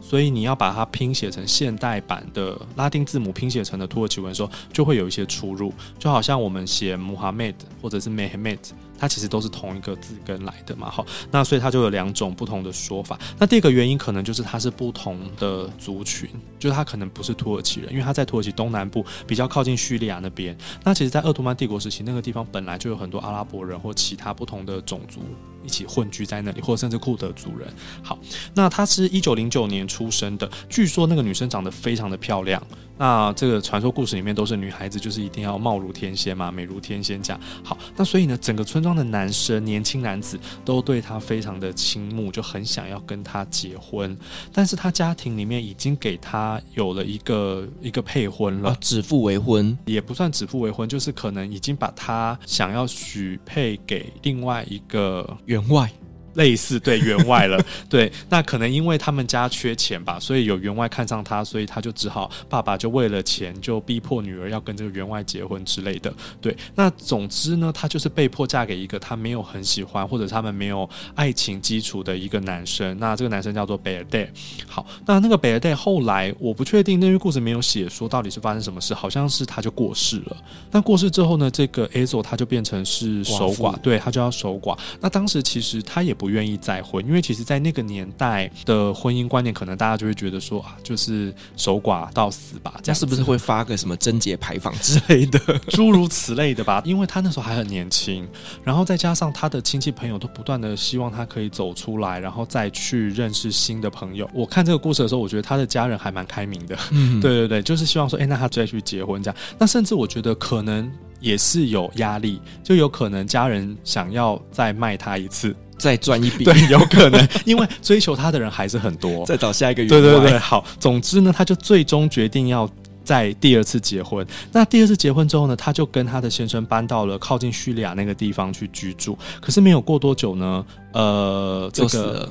所以你要把它拼写成现代版的拉丁字母拼写成的土耳其文的时候，就会有一些出入。就好像我们写 Muhammad 或者是 Mehmet。它其实都是同一个字根来的嘛，好，那所以它就有两种不同的说法。那第二个原因可能就是它是不同的族群，就是它可能不是土耳其人，因为它在土耳其东南部比较靠近叙利亚那边。那其实，在鄂图曼帝国时期，那个地方本来就有很多阿拉伯人或其他不同的种族一起混居在那里，或者甚至库德族人。好，那她是一九零九年出生的，据说那个女生长得非常的漂亮。那这个传说故事里面都是女孩子，就是一定要貌如天仙嘛，美如天仙这样。好，那所以呢，整个村庄的男生、年轻男子都对她非常的倾慕，就很想要跟她结婚。但是她家庭里面已经给她有了一个一个配婚了，指腹为婚也不算指腹为婚，就是可能已经把她想要许配给另外一个员外。类似对员外了，对，那可能因为他们家缺钱吧，所以有员外看上他，所以他就只好爸爸就为了钱就逼迫女儿要跟这个员外结婚之类的。对，那总之呢，他就是被迫嫁给一个他没有很喜欢或者他们没有爱情基础的一个男生。那这个男生叫做贝尔戴。好，那那个贝尔戴后来我不确定，那个故事没有写说到底是发生什么事，好像是他就过世了。那过世之后呢，这个 Azo 他就变成是守寡，寡对他就要守寡。那当时其实他也不。不愿意再婚，因为其实，在那个年代的婚姻观念，可能大家就会觉得说啊，就是守寡到死吧，这样是不是会发个什么贞节牌坊之类的，诸如此类的吧？因为他那时候还很年轻，然后再加上他的亲戚朋友都不断的希望他可以走出来，然后再去认识新的朋友。我看这个故事的时候，我觉得他的家人还蛮开明的，嗯，对对对，就是希望说，哎，那他再去结婚这样。那甚至我觉得可能也是有压力，就有可能家人想要再卖他一次。再赚一笔，对，有可能，因为追求他的人还是很多。再找下一个员外，对对对，好。总之呢，他就最终决定要在第二次结婚。那第二次结婚之后呢，他就跟他的先生搬到了靠近叙利亚那个地方去居住。可是没有过多久呢，呃，这个。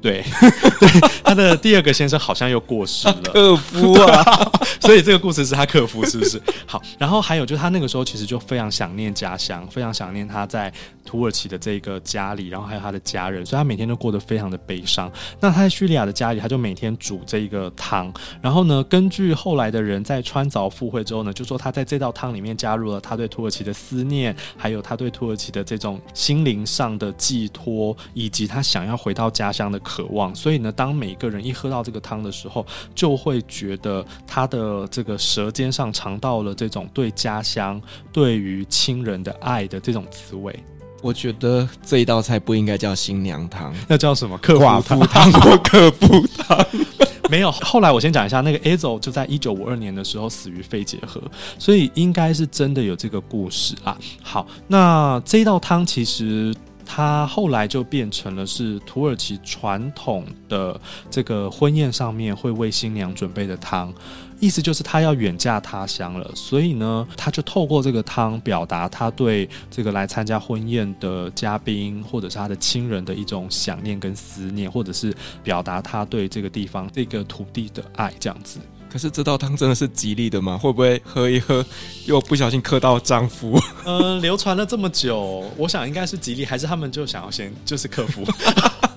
对，对，他的第二个先生好像又过世了，克夫 啊，所以这个故事是他克夫，是不是？好，然后还有就是他那个时候其实就非常想念家乡，非常想念他在土耳其的这个家里，然后还有他的家人，所以他每天都过得非常的悲伤。那他在叙利亚的家里，他就每天煮这个汤，然后呢，根据后来的人在穿凿附会之后呢，就说他在这道汤里面加入了他对土耳其的思念，还有他对土耳其的这种心灵上的寄托，以及他想要回到家乡的。渴望，所以呢，当每个人一喝到这个汤的时候，就会觉得他的这个舌尖上尝到了这种对家乡、对于亲人的爱的这种滋味。我觉得这一道菜不应该叫新娘汤，那叫什么？寡妇汤或克夫汤？没有。后来我先讲一下，那个 Azo 就在一九五二年的时候死于肺结核，所以应该是真的有这个故事啊。好，那这道汤其实。他后来就变成了是土耳其传统的这个婚宴上面会为新娘准备的汤，意思就是他要远嫁他乡了，所以呢，他就透过这个汤表达他对这个来参加婚宴的嘉宾或者是他的亲人的一种想念跟思念，或者是表达他对这个地方这个土地的爱，这样子。可是这道汤真的是吉利的吗？会不会喝一喝又不小心磕到丈夫？呃，流传了这么久，我想应该是吉利，还是他们就想要先就是克服，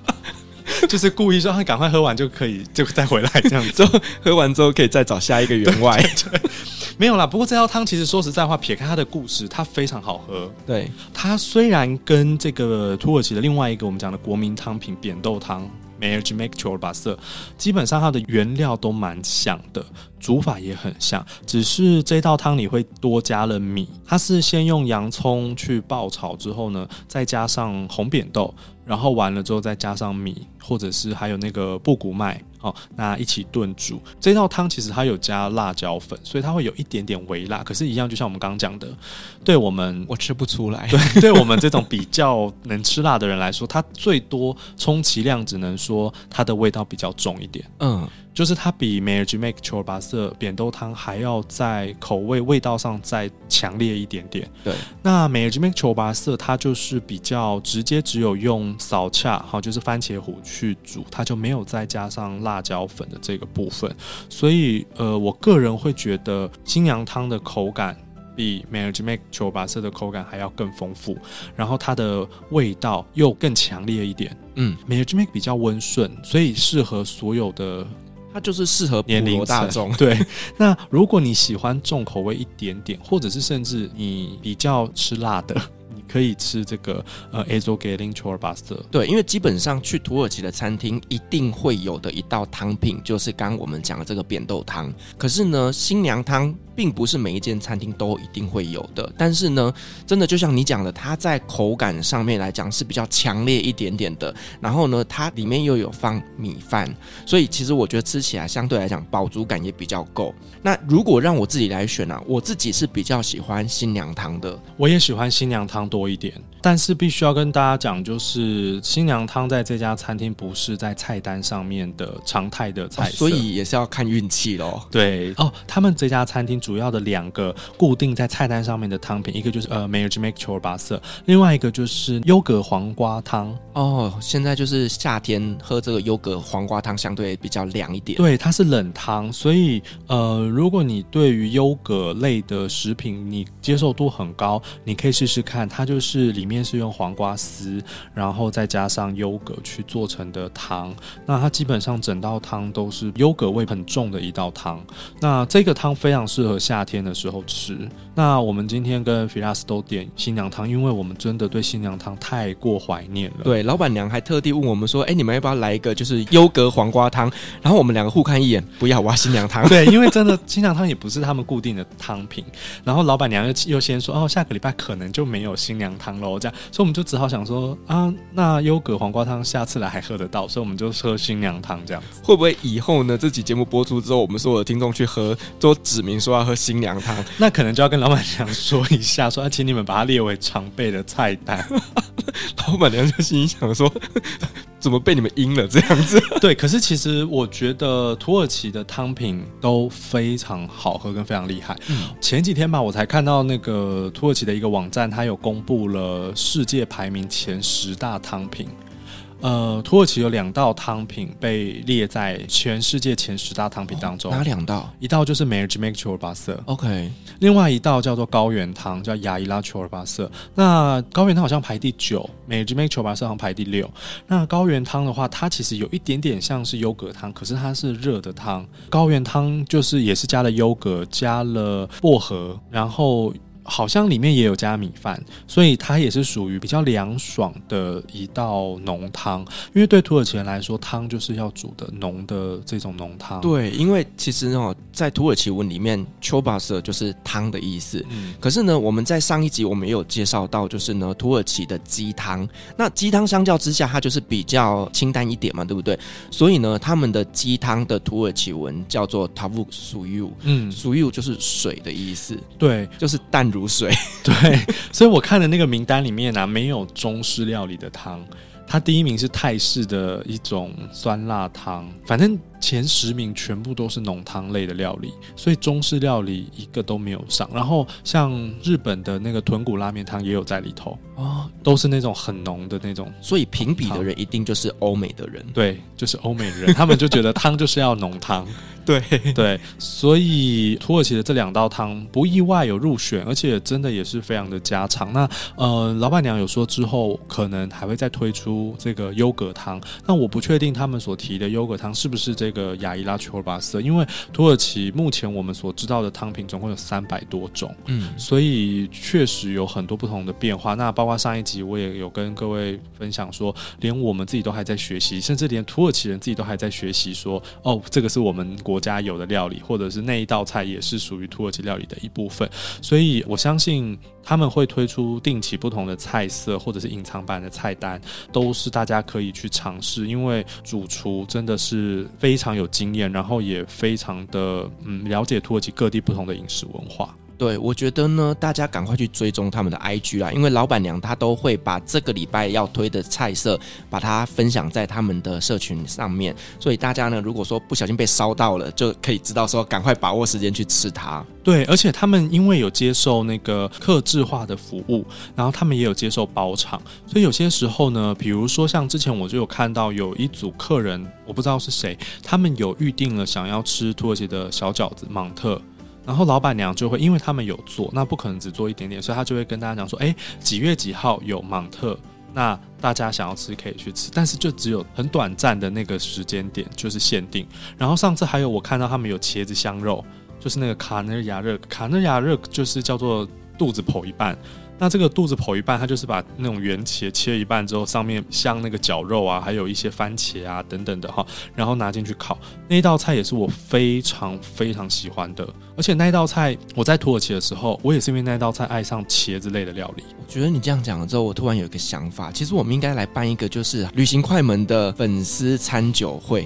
就是故意说他赶快喝完就可以就再回来这样子，喝完之后可以再找下一个员外。没有啦。不过这道汤其实说实在话，撇开它的故事，它非常好喝。对，它虽然跟这个土耳其的另外一个我们讲的国民汤品扁豆汤。Mercimek çorbası，基本上它的原料都蛮像的，煮法也很像，只是这道汤里会多加了米。它是先用洋葱去爆炒之后呢，再加上红扁豆，然后完了之后再加上米，或者是还有那个布谷麦。哦，那一起炖煮这道汤，其实它有加辣椒粉，所以它会有一点点微辣。可是，一样就像我们刚刚讲的，对我们我吃不出来。对，对我们这种比较能吃辣的人来说，它最多充其量只能说它的味道比较重一点。嗯。就是它比 Mercimek çorbası 扁豆汤还要在口味味道上再强烈一点点。对，那 Mercimek çorbası 它就是比较直接，只有用扫恰，好，就是番茄糊去煮，它就没有再加上辣椒粉的这个部分。所以，呃，我个人会觉得新娘汤的口感比 Mercimek çorbası 的口感还要更丰富，然后它的味道又更强烈一点。嗯 m a r r i Make 比较温顺，所以适合所有的。它就是适合年龄大众。对，那如果你喜欢重口味一点点，或者是甚至你比较吃辣的。可以吃这个呃，Ezogelin çorbası。对，因为基本上去土耳其的餐厅一定会有的一道汤品，就是刚我们讲的这个扁豆汤。可是呢，新娘汤并不是每一间餐厅都一定会有的。但是呢，真的就像你讲的，它在口感上面来讲是比较强烈一点点的。然后呢，它里面又有放米饭，所以其实我觉得吃起来相对来讲饱足感也比较够。那如果让我自己来选、啊，我自己是比较喜欢新娘汤的。我也喜欢新娘汤多。一点，但是必须要跟大家讲，就是新娘汤在这家餐厅不是在菜单上面的常态的菜，哦，所以也是要看运气喽。对哦，他们这家餐厅主要的两个固定在菜单上面的汤品，一个就是呃，Mercimek çorbası，另外一个就是优格黄瓜汤。哦，现在就是夏天喝这个优格黄瓜汤，相对比较凉一点。对，它是冷汤，所以呃，如果你对于优格类的食品你接受度很高，你可以试试看，它。就是里面是用黄瓜丝，然后再加上优格去做成的汤。那它基本上整道汤都是优格味很重的一道汤。那这个汤非常适合夏天的时候吃。那我们今天跟 Firas 都点新娘汤，因为我们真的对新娘汤太过怀念了。对，老板娘还特地问我们说：“哎，你们要不要来一个就是优格黄瓜汤？”然后我们两个互看一眼，不要，我要新娘汤。对，因为真的新娘汤也不是他们固定的汤品。然后老板娘又又先说：“哦，下个礼拜可能就没有新娘汤喽。”所以我们就只好想说：“啊，那优格黄瓜汤下次来还喝得到，所以我们就喝新娘汤这样子。”会不会以后呢？这期节目播出之后，我们所有的听众去喝都指明说要喝新娘汤，那可能就要跟老板娘说一下，说要请你们把它列为常备的菜单。老板娘就心想说：“ 怎么被你们阴了这样子？”对，可是其实我觉得土耳其的汤品都非常好喝，跟非常厉害。嗯，前几天吧，我才看到那个土耳其的一个网站，它有公布了世界排名前十大汤品。呃，土耳其有两道汤品被列在全世界前十大汤品当中。哦、哪两道？一道就是 Mercimek çorbası。OK。另外一道叫做高原汤，叫 Yayla çorbası。那高原汤好像排第九，Mercimek çorbası 好像排第六。那高原汤的话，它其实有一点点像是优格汤，可是它是热的汤。高原汤就是也是加了优格，加了薄荷，然后。好像里面也有加米饭，所以它也是属于比较凉爽的一道浓汤。因为对土耳其人来说，汤就是要煮的浓的这种浓汤。对，因为其实哦，在土耳其文里面，çorbası 就是汤的意思。嗯。可是呢，我们在上一集我们也有介绍到，就是呢，土耳其的鸡汤。那鸡汤相较之下，它就是比较清淡一点嘛，对不对？所以呢，他们的鸡汤的土耳其文叫做 tavuk suyu。嗯，suyu 就是水的意思。对，就是淡。如水，对，所以我看的那个名单里面呢、啊，没有中式料理的汤，它第一名是泰式的一种酸辣汤，反正。前十名全部都是浓汤类的料理，所以中式料理一个都没有上。然后像日本的那个豚骨拉面汤也有在里头哦，都是那种很浓的那种。所以评比的人一定就是欧美的人，对，就是欧美人，他们就觉得汤就是要浓汤。对对，所以土耳其的这两道汤不意外有入选，而且真的也是非常的家常。那呃，老板娘有说之后可能还会再推出这个优格汤，那我不确定他们所提的优格汤是不是这个雅伊拉乔巴斯，因为土耳其目前我们所知道的汤品总共有三百多种，嗯，所以确实有很多不同的变化。那包括上一集我也有跟各位分享说，连我们自己都还在学习，甚至连土耳其人自己都还在学习说，哦，这个是我们。国家有的料理，或者是那一道菜也是属于土耳其料理的一部分，所以我相信他们会推出定期不同的菜色，或者是隐藏版的菜单，都是大家可以去尝试。因为主厨真的是非常有经验，然后也非常的嗯了解土耳其各地不同的饮食文化。对，我觉得呢，大家赶快去追踪他们的 IG 啦，因为老板娘她都会把这个礼拜要推的菜色，把它分享在他们的社群上面，所以大家呢，如果说不小心被烧到了，就可以知道说赶快把握时间去吃它。对，而且他们因为有接受那个客制化的服务，然后他们也有接受包场，所以有些时候呢，比如说像之前我就有看到有一组客人，我不知道是谁，他们有预定了想要吃土耳其的小饺子芒特。然后老板娘就会，因为他们有做，那不可能只做一点点，所以她就会跟大家讲说，哎，几月几号有芒特，那大家想要吃可以去吃，但是就只有很短暂的那个时间点，就是限定。然后上次还有我看到他们有茄子香肉，就是那个卡纳亚热，卡纳亚热就是叫做肚子剖一半。那这个肚子剖一半，它就是把那种圆茄切一半之后，上面像那个绞肉啊，还有一些番茄啊等等的哈，然后拿进去烤。那一道菜也是我非常非常喜欢的，而且那道菜我在土耳其的时候，我也是因为那道菜爱上茄子类的料理。我觉得你这样讲了之后，我突然有一个想法，其实我们应该来办一个就是旅行快门的粉丝餐酒会。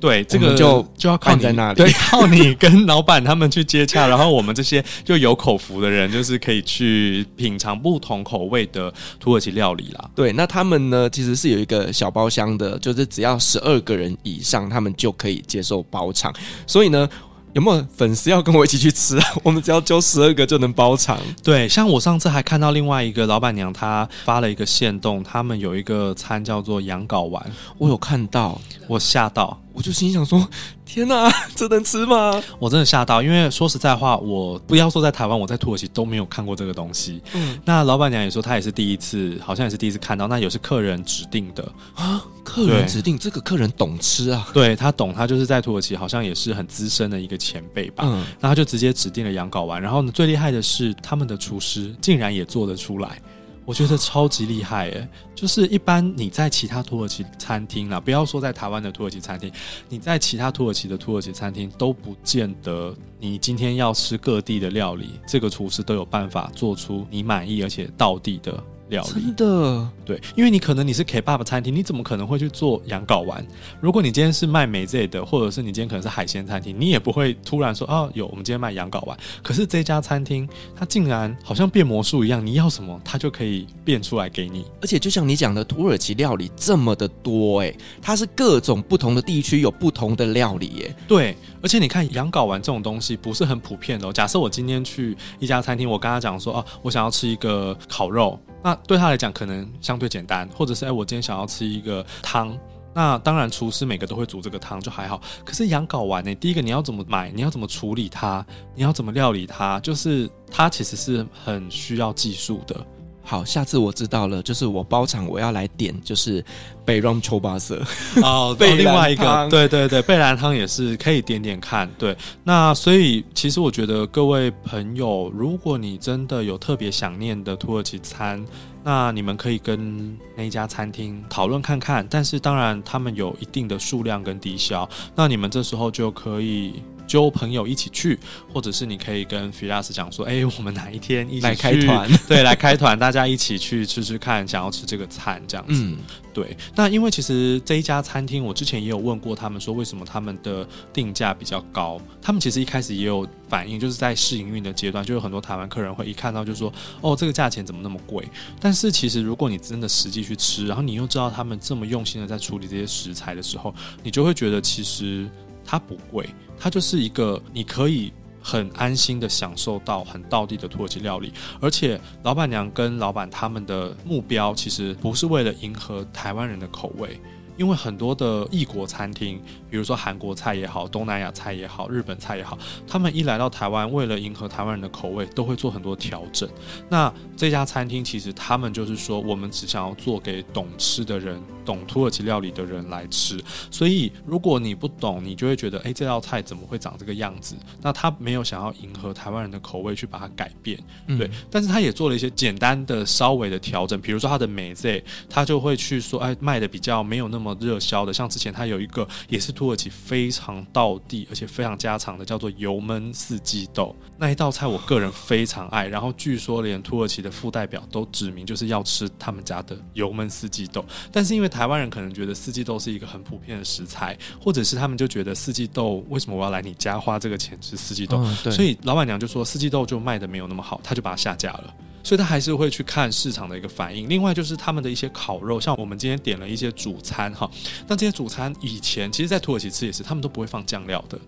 对，这个就就要靠你在那里，对，靠你跟老板他们去接洽，然后我们这些就有口福的人，就是可以去品尝不同口味的土耳其料理啦。对，那他们呢，其实是有一个小包厢的，就是只要十二个人以上，他们就可以接受包场。所以呢。有没有粉丝要跟我一起去吃啊？我们只要揪十二个就能包场。对，像我上次还看到另外一个老板娘，她发了一个线动，他们有一个餐叫做羊睾丸，我有看到，我吓到，我就心想说。天哪，这能吃吗？我真的吓到，因为说实在话，我不要说在台湾，我在土耳其都没有看过这个东西。嗯，那老板娘也说，她也是第一次，好像也是第一次看到。那也是客人指定的啊，客人指定，这个客人懂吃啊，对，他懂，他就是在土耳其好像也是很资深的一个前辈吧。嗯，那他就直接指定了羊睾丸，然后呢，最厉害的是他们的厨师竟然也做得出来。我觉得超级厉害诶，就是一般你在其他土耳其餐厅啦，不要说在台湾的土耳其餐厅，你在其他土耳其的土耳其餐厅都不见得，你今天要吃各地的料理，这个厨师都有办法做出你满意而且到地的。料理真的对，因为你可能你是 Kebab 餐厅，你怎么可能会去做羊睾丸？如果你今天是卖美这的，或者是你今天可能是海鲜餐厅，你也不会突然说哦，有我们今天卖羊睾丸。可是这家餐厅，它竟然好像变魔术一样，你要什么，它就可以变出来给你。而且就像你讲的，土耳其料理这么的多，哎，它是各种不同的地区有不同的料理，耶。对，而且你看羊睾丸这种东西不是很普遍的哦。假设我今天去一家餐厅，我跟他讲说哦，我想要吃一个烤肉。那对他来讲可能相对简单，或者是哎，我今天想要吃一个汤，那当然厨师每个都会煮这个汤就还好。可是羊睾丸呢，第一个你要怎么买，你要怎么处理它，你要怎么料理它，就是它其实是很需要技术的。好，下次我知道了，就是我包场我要来点，就是贝朗丘巴色哦，贝 另外一个，对对对，贝兰汤也是可以点点看。对，那所以其实我觉得各位朋友，如果你真的有特别想念的土耳其餐，那你们可以跟那一家餐厅讨论看看。但是当然，他们有一定的数量跟低消，那你们这时候就可以。揪朋友一起去，或者是你可以跟 Firas 讲说，哎，我们哪一天一起来开团？对，来开团，大家一起去吃吃看，想要吃这个餐这样子。嗯对，那因为其实这一家餐厅，我之前也有问过他们，说为什么他们的定价比较高？他们其实一开始也有反应，就是在试营运的阶段，就有很多台湾客人会一看到就说：“哦，这个价钱怎么那么贵？”但是其实如果你真的实际去吃，然后你又知道他们这么用心的在处理这些食材的时候，你就会觉得其实它不贵，它就是一个你可以。很安心的享受到很道地的土耳其料理，而且老板娘跟老板他们的目标其实不是为了迎合台湾人的口味。因为很多的异国餐厅，比如说韩国菜也好，东南亚菜也好，日本菜也好，他们一来到台湾，为了迎合台湾人的口味，都会做很多调整。那这家餐厅其实他们就是说，我们只想要做给懂吃的人、懂土耳其料理的人来吃。所以如果你不懂，你就会觉得，哎，这道菜怎么会长这个样子？那他没有想要迎合台湾人的口味去把它改变，对。嗯、但是他也做了一些简单的、稍微的调整，比如说他的美味，他就会去说，哎，卖的比较没有那么。热销的，像之前他有一个也是土耳其非常道地而且非常家常的，叫做油焖四季豆那一道菜，我个人非常爱。然后据说连土耳其的副代表都指明就是要吃他们家的油焖四季豆。但是因为台湾人可能觉得四季豆是一个很普遍的食材，或者是他们就觉得四季豆为什么我要来你家花这个钱吃四季豆？所以老板娘就说四季豆就卖的没有那么好，他就把它下架了。所以他还是会去看市场的一个反应。另外就是他们的一些烤肉，像我们今天点了一些主餐哈，那这些主餐以前其实，在土耳其吃也是，他们都不会放酱料的。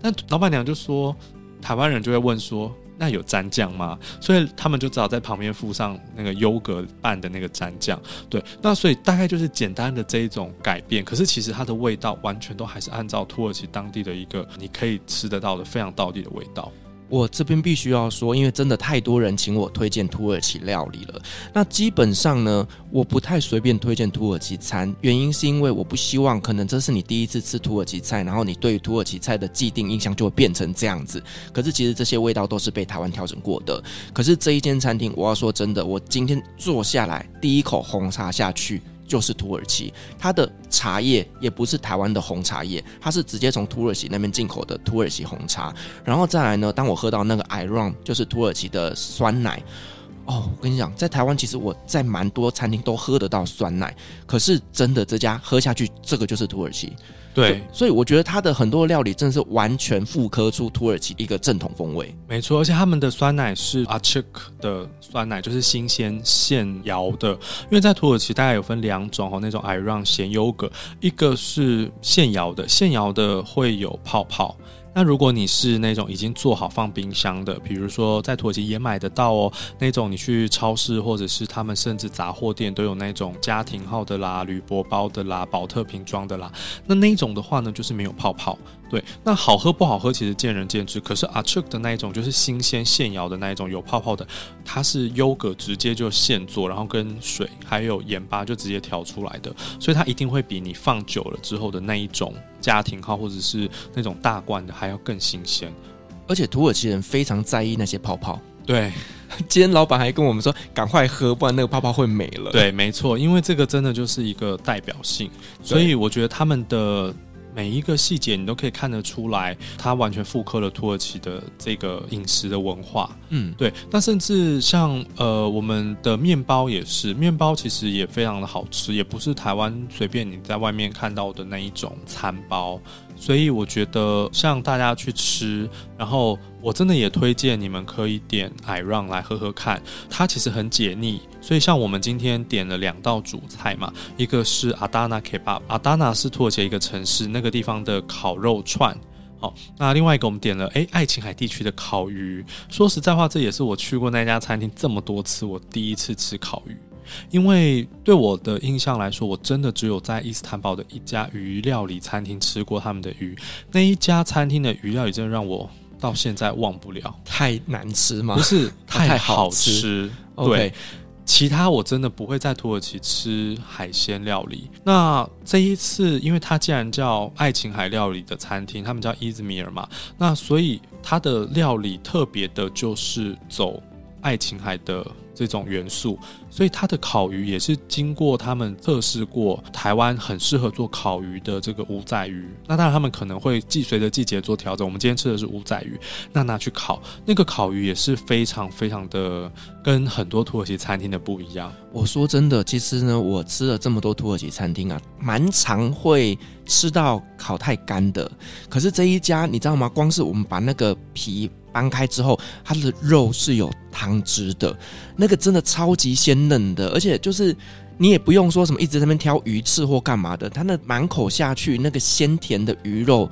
但老板娘就说，台湾人就会问说，那有蘸酱吗？所以他们就只好在旁边附上那个优格拌的那个蘸酱。对，那所以大概就是简单的这一种改变。可是其实它的味道完全都还是按照土耳其当地的一个你可以吃得到的非常道地的味道。我这边必须要说，因为真的太多人请我推荐土耳其料理了。那基本上呢，我不太随便推荐土耳其餐，原因是因为我不希望可能这是你第一次吃土耳其菜，然后你对土耳其菜的既定印象就会变成这样子。可是其实这些味道都是被台湾调整过的。可是这一间餐厅，我要说真的，我今天坐下来第一口红茶下去。就是土耳其，它的茶叶也不是台湾的红茶叶，它是直接从土耳其那边进口的土耳其红茶。然后再来呢，当我喝到那个 iron，就是土耳其的酸奶。哦，我跟你讲，在台湾其实我在蛮多餐厅都喝得到酸奶，可是真的这家喝下去，这个就是土耳其。对，所以我觉得它的很多料理真的是完全复刻出土耳其一个正统风味。没错，而且他们的酸奶是 Açık 的酸奶，就是新鲜现摇的。因为在土耳其大概有分两种哦，那种 Ayran 咸优格，一个是现摇的，现摇的会有泡泡。那如果你是那种已经做好放冰箱的，比如说在土耳其也买得到哦，那种你去超市或者是他们甚至杂货店都有那种家庭号的啦、铝箔包的啦、保特瓶装的啦，那那种的话呢，就是没有泡泡。对，那好喝不好喝其实见仁见智。可是 Açık 的那一种就是新鲜现摇的那一种有泡泡的，它是优格直接就现做，然后跟水还有盐巴就直接调出来的，所以它一定会比你放久了之后的那一种家庭号或者是那种大罐的还要更新鲜。而且土耳其人非常在意那些泡泡。对，今天老板还跟我们说赶快喝，不然那个泡泡会没了。对，没错，因为这个真的就是一个代表性，所以我觉得他们的。每一个细节你都可以看得出来，它完全复刻了土耳其的这个饮食的文化。嗯，对。那甚至像呃，我们的面包也是，面包其实也非常的好吃，也不是台湾随便你在外面看到的那一种餐包。所以我觉得，像大家去吃，然后我真的也推荐你们可以点 Ayran 来喝喝看，它其实很解腻。所以像我们今天点了两道主菜嘛，一个是阿达纳 Kebab，Adana 是土耳其一个城市，那个地方的烤肉串。好，那另外一个我们点了，诶，爱琴海地区的烤鱼。说实在话，这也是我去过那家餐厅这么多次，我第一次吃烤鱼。因为对我的印象来说，我真的只有在伊斯坦堡的一家鱼料理餐厅吃过他们的鱼。那一家餐厅的鱼料理真的让我到现在忘不了。太难吃吗？不是，太好吃。好吃对，Okay 其他我真的不会在土耳其吃海鲜料理。那这一次，因为它既然叫爱琴海料理的餐厅，他们叫伊兹密尔嘛，那所以它的料理特别的就是走。爱琴海的这种元素，所以它的烤鱼也是经过他们测试过，台湾很适合做烤鱼的这个五仔鱼。那当然他们可能会季随着季节做调整。我们今天吃的是五仔鱼，那拿去烤，那个烤鱼也是非常非常的跟很多土耳其餐厅的不一样。我说真的，其实呢，我吃了这么多土耳其餐厅啊，蛮常会吃到烤太干的。可是这一家你知道吗？光是我们把那个皮。掰开之后，它的肉是有汤汁的，那个真的超级鲜嫩的，而且就是你也不用说什么一直在那边挑鱼刺或干嘛的，它那满口下去那个鲜甜的鱼肉。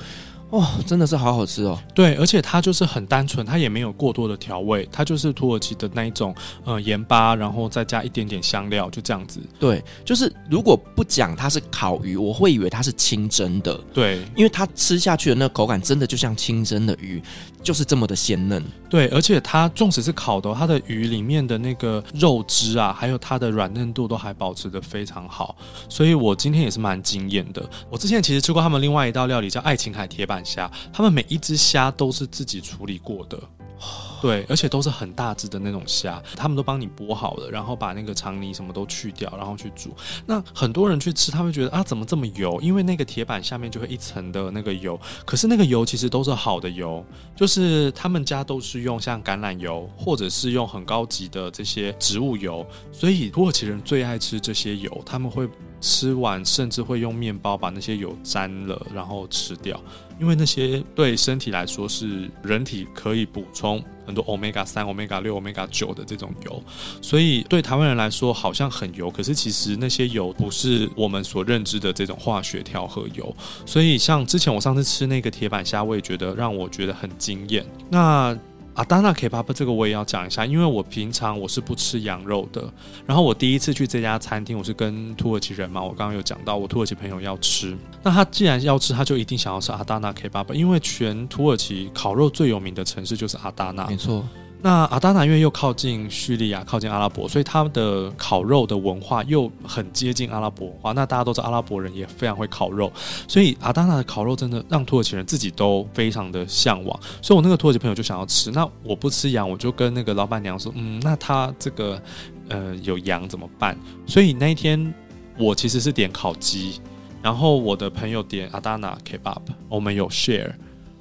哦，真的是好好吃哦！对，而且它就是很单纯，它也没有过多的调味，它就是土耳其的那一种呃盐巴，然后再加一点点香料，就这样子。对，就是如果不讲它是烤鱼，我会以为它是清蒸的。对，因为它吃下去的那个口感真的就像清蒸的鱼，就是这么的鲜嫩。对，而且它纵使是烤的，它的鱼里面的那个肉汁啊，还有它的软嫩度都还保持的非常好，所以我今天也是蛮惊艳的。我之前其实吃过他们另外一道料理叫爱琴海铁板虾，他们每一只虾都是自己处理过的。对，而且都是很大只的那种虾，他们都帮你剥好了，然后把那个肠泥什么都去掉，然后去煮。那很多人去吃，他会觉得啊，怎么这么油？因为那个铁板下面就会一层的那个油，可是那个油其实都是好的油，就是他们家都是用像橄榄油，或者是用很高级的这些植物油，所以土耳其人最爱吃这些油，他们会吃完甚至会用面包把那些油沾了，然后吃掉。因为那些对身体来说是人体可以补充很多 omega 三、omega 六、omega 九的这种油，所以对台湾人来说好像很油，可是其实那些油不是我们所认知的这种化学调和油。所以像之前我上次吃那个铁板虾，我也觉得让我觉得很惊艳。那阿达纳 kebab 这个我也要讲一下，因为我平常我是不吃羊肉的。然后我第一次去这家餐厅，我是跟土耳其人嘛，我刚刚有讲到我土耳其朋友要吃。那他既然要吃，他就一定想要吃阿达纳 kebab，因为全土耳其烤肉最有名的城市就是阿达纳。没错。那阿达纳因为又靠近叙利亚，靠近阿拉伯，所以他们的烤肉的文化又很接近阿拉伯文化。那大家都知道阿拉伯人也非常会烤肉，所以阿达纳的烤肉真的让土耳其人自己都非常的向往。所以我那个土耳其朋友就想要吃。那我不吃羊，我就跟那个老板娘说，嗯，那他这个呃有羊怎么办？所以那一天我其实是点烤鸡，然后我的朋友点阿达纳 kebab，我们有 share。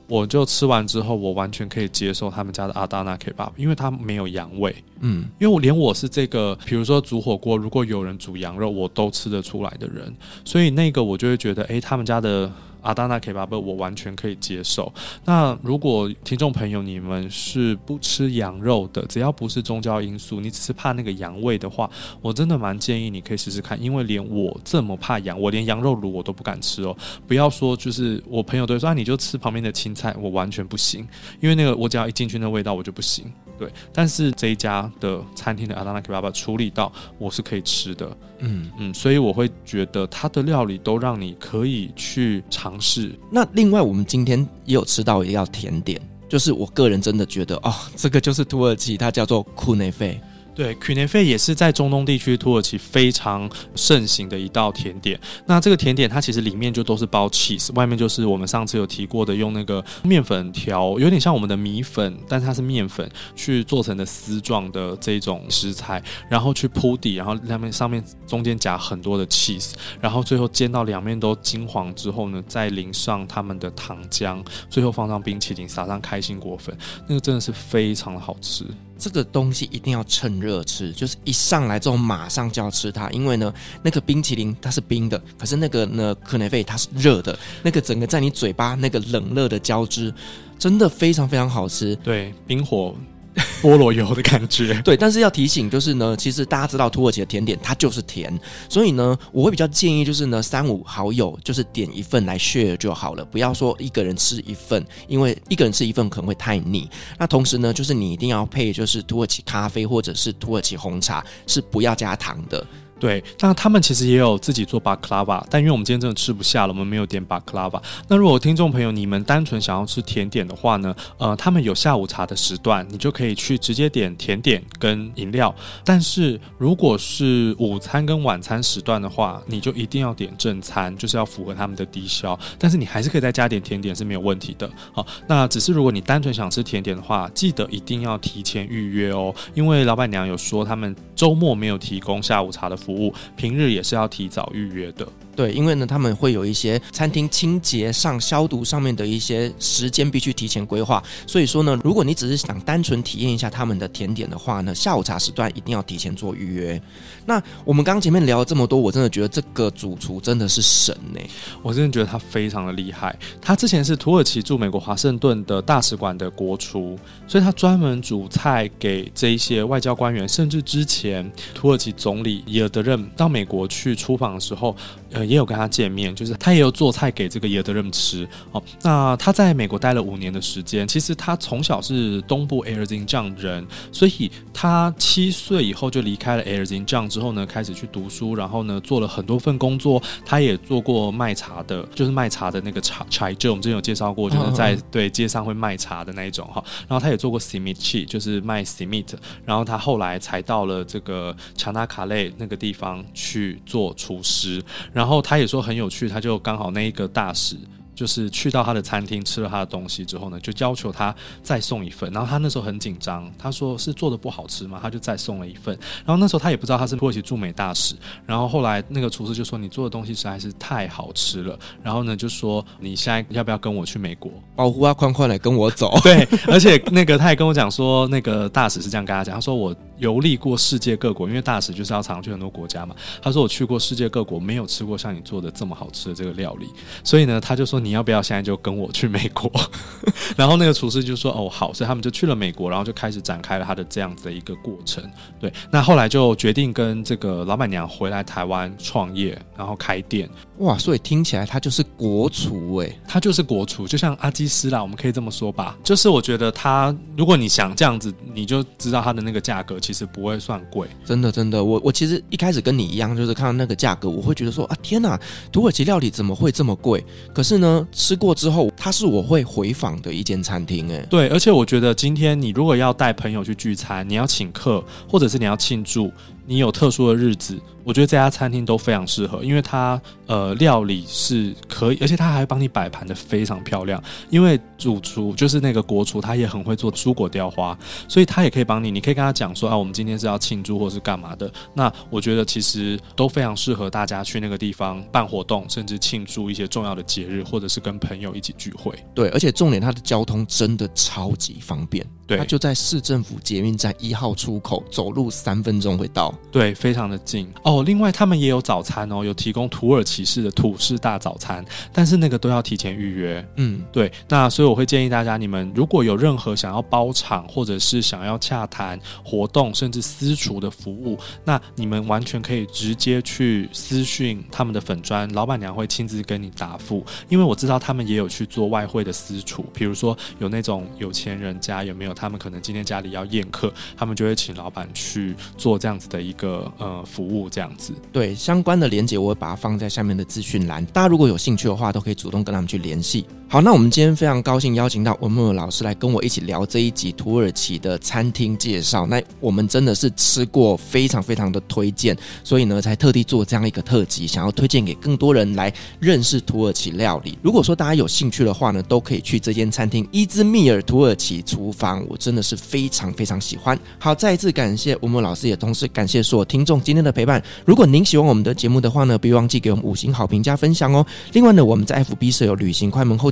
我就吃完之后，我完全可以接受他们家的阿达纳 kebab，因为它没有羊味。嗯，因为我连我是这个，比如说煮火锅，如果有人煮羊肉，我都吃得出来的人，所以那个我就会觉得，诶，他们家的。阿达纳 kebab 我完全可以接受。那如果听众朋友你们是不吃羊肉的，只要不是宗教因素，你只是怕那个羊味的话，我真的蛮建议你可以试试看。因为连我这么怕羊，我连羊肉炉我都不敢吃哦。不要说就是我朋友都说啊，你就吃旁边的青菜，我完全不行。因为那个我只要一进去那味道我就不行。对，但是这一家的餐厅的阿达纳 kebab 处理到我是可以吃的。嗯嗯，所以我会觉得它的料理都让你可以去尝试。那另外，我们今天也有吃到一道甜点，就是我个人真的觉得哦，这个就是土耳其，它叫做库内费。对，Künefe 也是在中东地区土耳其非常盛行的一道甜点。那这个甜点它其实里面就都是包 cheese，外面就是我们上次有提过的用那个面粉条，有点像我们的米粉，但是它是面粉去做成的丝状的这种食材，然后去铺底，然后上面上面中间夹很多的 cheese，然后最后煎到两面都金黄之后呢，再淋上他们的糖浆，最后放上冰淇淋，撒上开心果粉，那个真的是非常的好吃。这个东西一定要趁热吃，就是一上来之后马上就要吃它，因为呢，那个冰淇淋它是冰的，可是那个呢，可耐费它是热的，那个整个在你嘴巴那个冷热的交织，真的非常非常好吃。对，冰火。菠萝油的感觉，对，但是要提醒就是呢，其实大家知道土耳其的甜点它就是甜，所以呢，我会比较建议就是呢，三五好友就是点一份来 share 就好了，不要说一个人吃一份，因为一个人吃一份可能会太腻。那同时呢，就是你一定要配就是土耳其咖啡或者是土耳其红茶，是不要加糖的。对，那他们其实也有自己做巴克拉瓦，但因为我们今天真的吃不下了，我们没有点巴克拉瓦。那如果听众朋友你们单纯想要吃甜点的话呢，呃，他们有下午茶的时段，你就可以去直接点甜点跟饮料。但是如果是午餐跟晚餐时段的话，你就一定要点正餐，就是要符合他们的低消。但是你还是可以再加点甜点是没有问题的。好，那只是如果你单纯想吃甜点的话，记得一定要提前预约哦，因为老板娘有说他们周末没有提供下午茶的服务，平日也是要提早预约的。对，因为呢，他们会有一些餐厅清洁上消毒上面的一些时间必须提前规划，所以说呢，如果你只是想单纯体验一下他们的甜点的话呢，下午茶时段一定要提前做预约。那我们刚前面聊了这么多，我真的觉得这个主厨真的是神呢，我真的觉得他非常的厉害。他之前是土耳其驻美国华盛顿的大使馆的国厨，所以他专门煮菜给这一些外交官员，甚至之前土耳其总理伊尔德任到美国去出访的时候，呃。也有跟他见面，就是他也有做菜给这个耶德任吃哦。那他在美国待了五年的时间，其实他从小是东部埃尔金帐人，所以他七岁以后就离开了埃尔金帐之后呢，开始去读书，然后呢做了很多份工作。他也做过卖茶的，就是卖茶的那个茶茶就我们之前有介绍过，就是在对街上会卖茶的那一种哈。然后他也做过 Simitchi，就是卖 Simit。然后他后来才到了这个查纳卡累那个地方去做厨师，然后。他也说很有趣，他就刚好那一个大使。就是去到他的餐厅吃了他的东西之后呢，就要求他再送一份。然后他那时候很紧张，他说是做的不好吃吗？他就再送了一份。然后那时候他也不知道他是土耳其驻美大使。然后后来那个厨师就说：“你做的东西实在是太好吃了。”然后呢就说：“你现在要不要跟我去美国？保护啊，宽宽来跟我走。”对，而且那个他也跟我讲说，那个大使是这样跟他讲，他说：“我游历过世界各国，因为大使就是要常去很多国家嘛。”他说：“我去过世界各国，没有吃过像你做的这么好吃的这个料理。”所以呢，他就说。你要不要现在就跟我去美国？然后那个厨师就说：“哦，好。”所以他们就去了美国，然后就开始展开了他的这样子的一个过程。对，那后来就决定跟这个老板娘回来台湾创业，然后开店。哇，所以听起来它就是国厨哎，它就是国厨，就像阿基斯啦，我们可以这么说吧。就是我觉得他，如果你想这样子，你就知道他的那个价格其实不会算贵。真的，真的，我我其实一开始跟你一样，就是看到那个价格，我会觉得说啊，天哪，土耳其料理怎么会这么贵？可是呢。吃过之后，它是我会回访的一间餐厅，哎，对，而且我觉得今天你如果要带朋友去聚餐，你要请客，或者是你要庆祝。你有特殊的日子，我觉得这家餐厅都非常适合，因为它呃料理是可以，而且它还帮你摆盘得非常漂亮。因为主厨就是那个国厨，他也很会做蔬果雕花，所以他也可以帮你。你可以跟他讲说啊，我们今天是要庆祝或是干嘛的。那我觉得其实都非常适合大家去那个地方办活动，甚至庆祝一些重要的节日，或者是跟朋友一起聚会。对，而且重点，它的交通真的超级方便。对，它就在市政府捷运站一号出口，走路三分钟会到。对，非常的近哦。另外，他们也有早餐哦，有提供土耳其式的土式大早餐，但是那个都要提前预约。嗯，对。那所以我会建议大家，你们如果有任何想要包场，或者是想要洽谈活动，甚至私厨的服务，那你们完全可以直接去私讯他们的粉砖，老板娘会亲自跟你答复。因为我知道他们也有去做外汇的私厨，比如说有那种有钱人家有没有，他们可能今天家里要宴客，他们就会请老板去做这样子的一个。呃，服务这样子，对，相关的连接我会把它放在下面的资讯栏，大家如果有兴趣的话，都可以主动跟他们去联系。好，那我们今天非常高兴邀请到文木老师来跟我一起聊这一集土耳其的餐厅介绍。那我们真的是吃过，非常非常的推荐，所以呢，才特地做这样一个特辑，想要推荐给更多人来认识土耳其料理。如果说大家有兴趣的话呢，都可以去这间餐厅伊兹密尔土耳其厨房，我真的是非常非常喜欢。好，再一次感谢文木老师，也同时感谢所有听众今天的陪伴。如果您喜欢我们的节目的话呢，别忘记给我们五星好评加分享哦。另外呢，我们在 FB 设有旅行快门后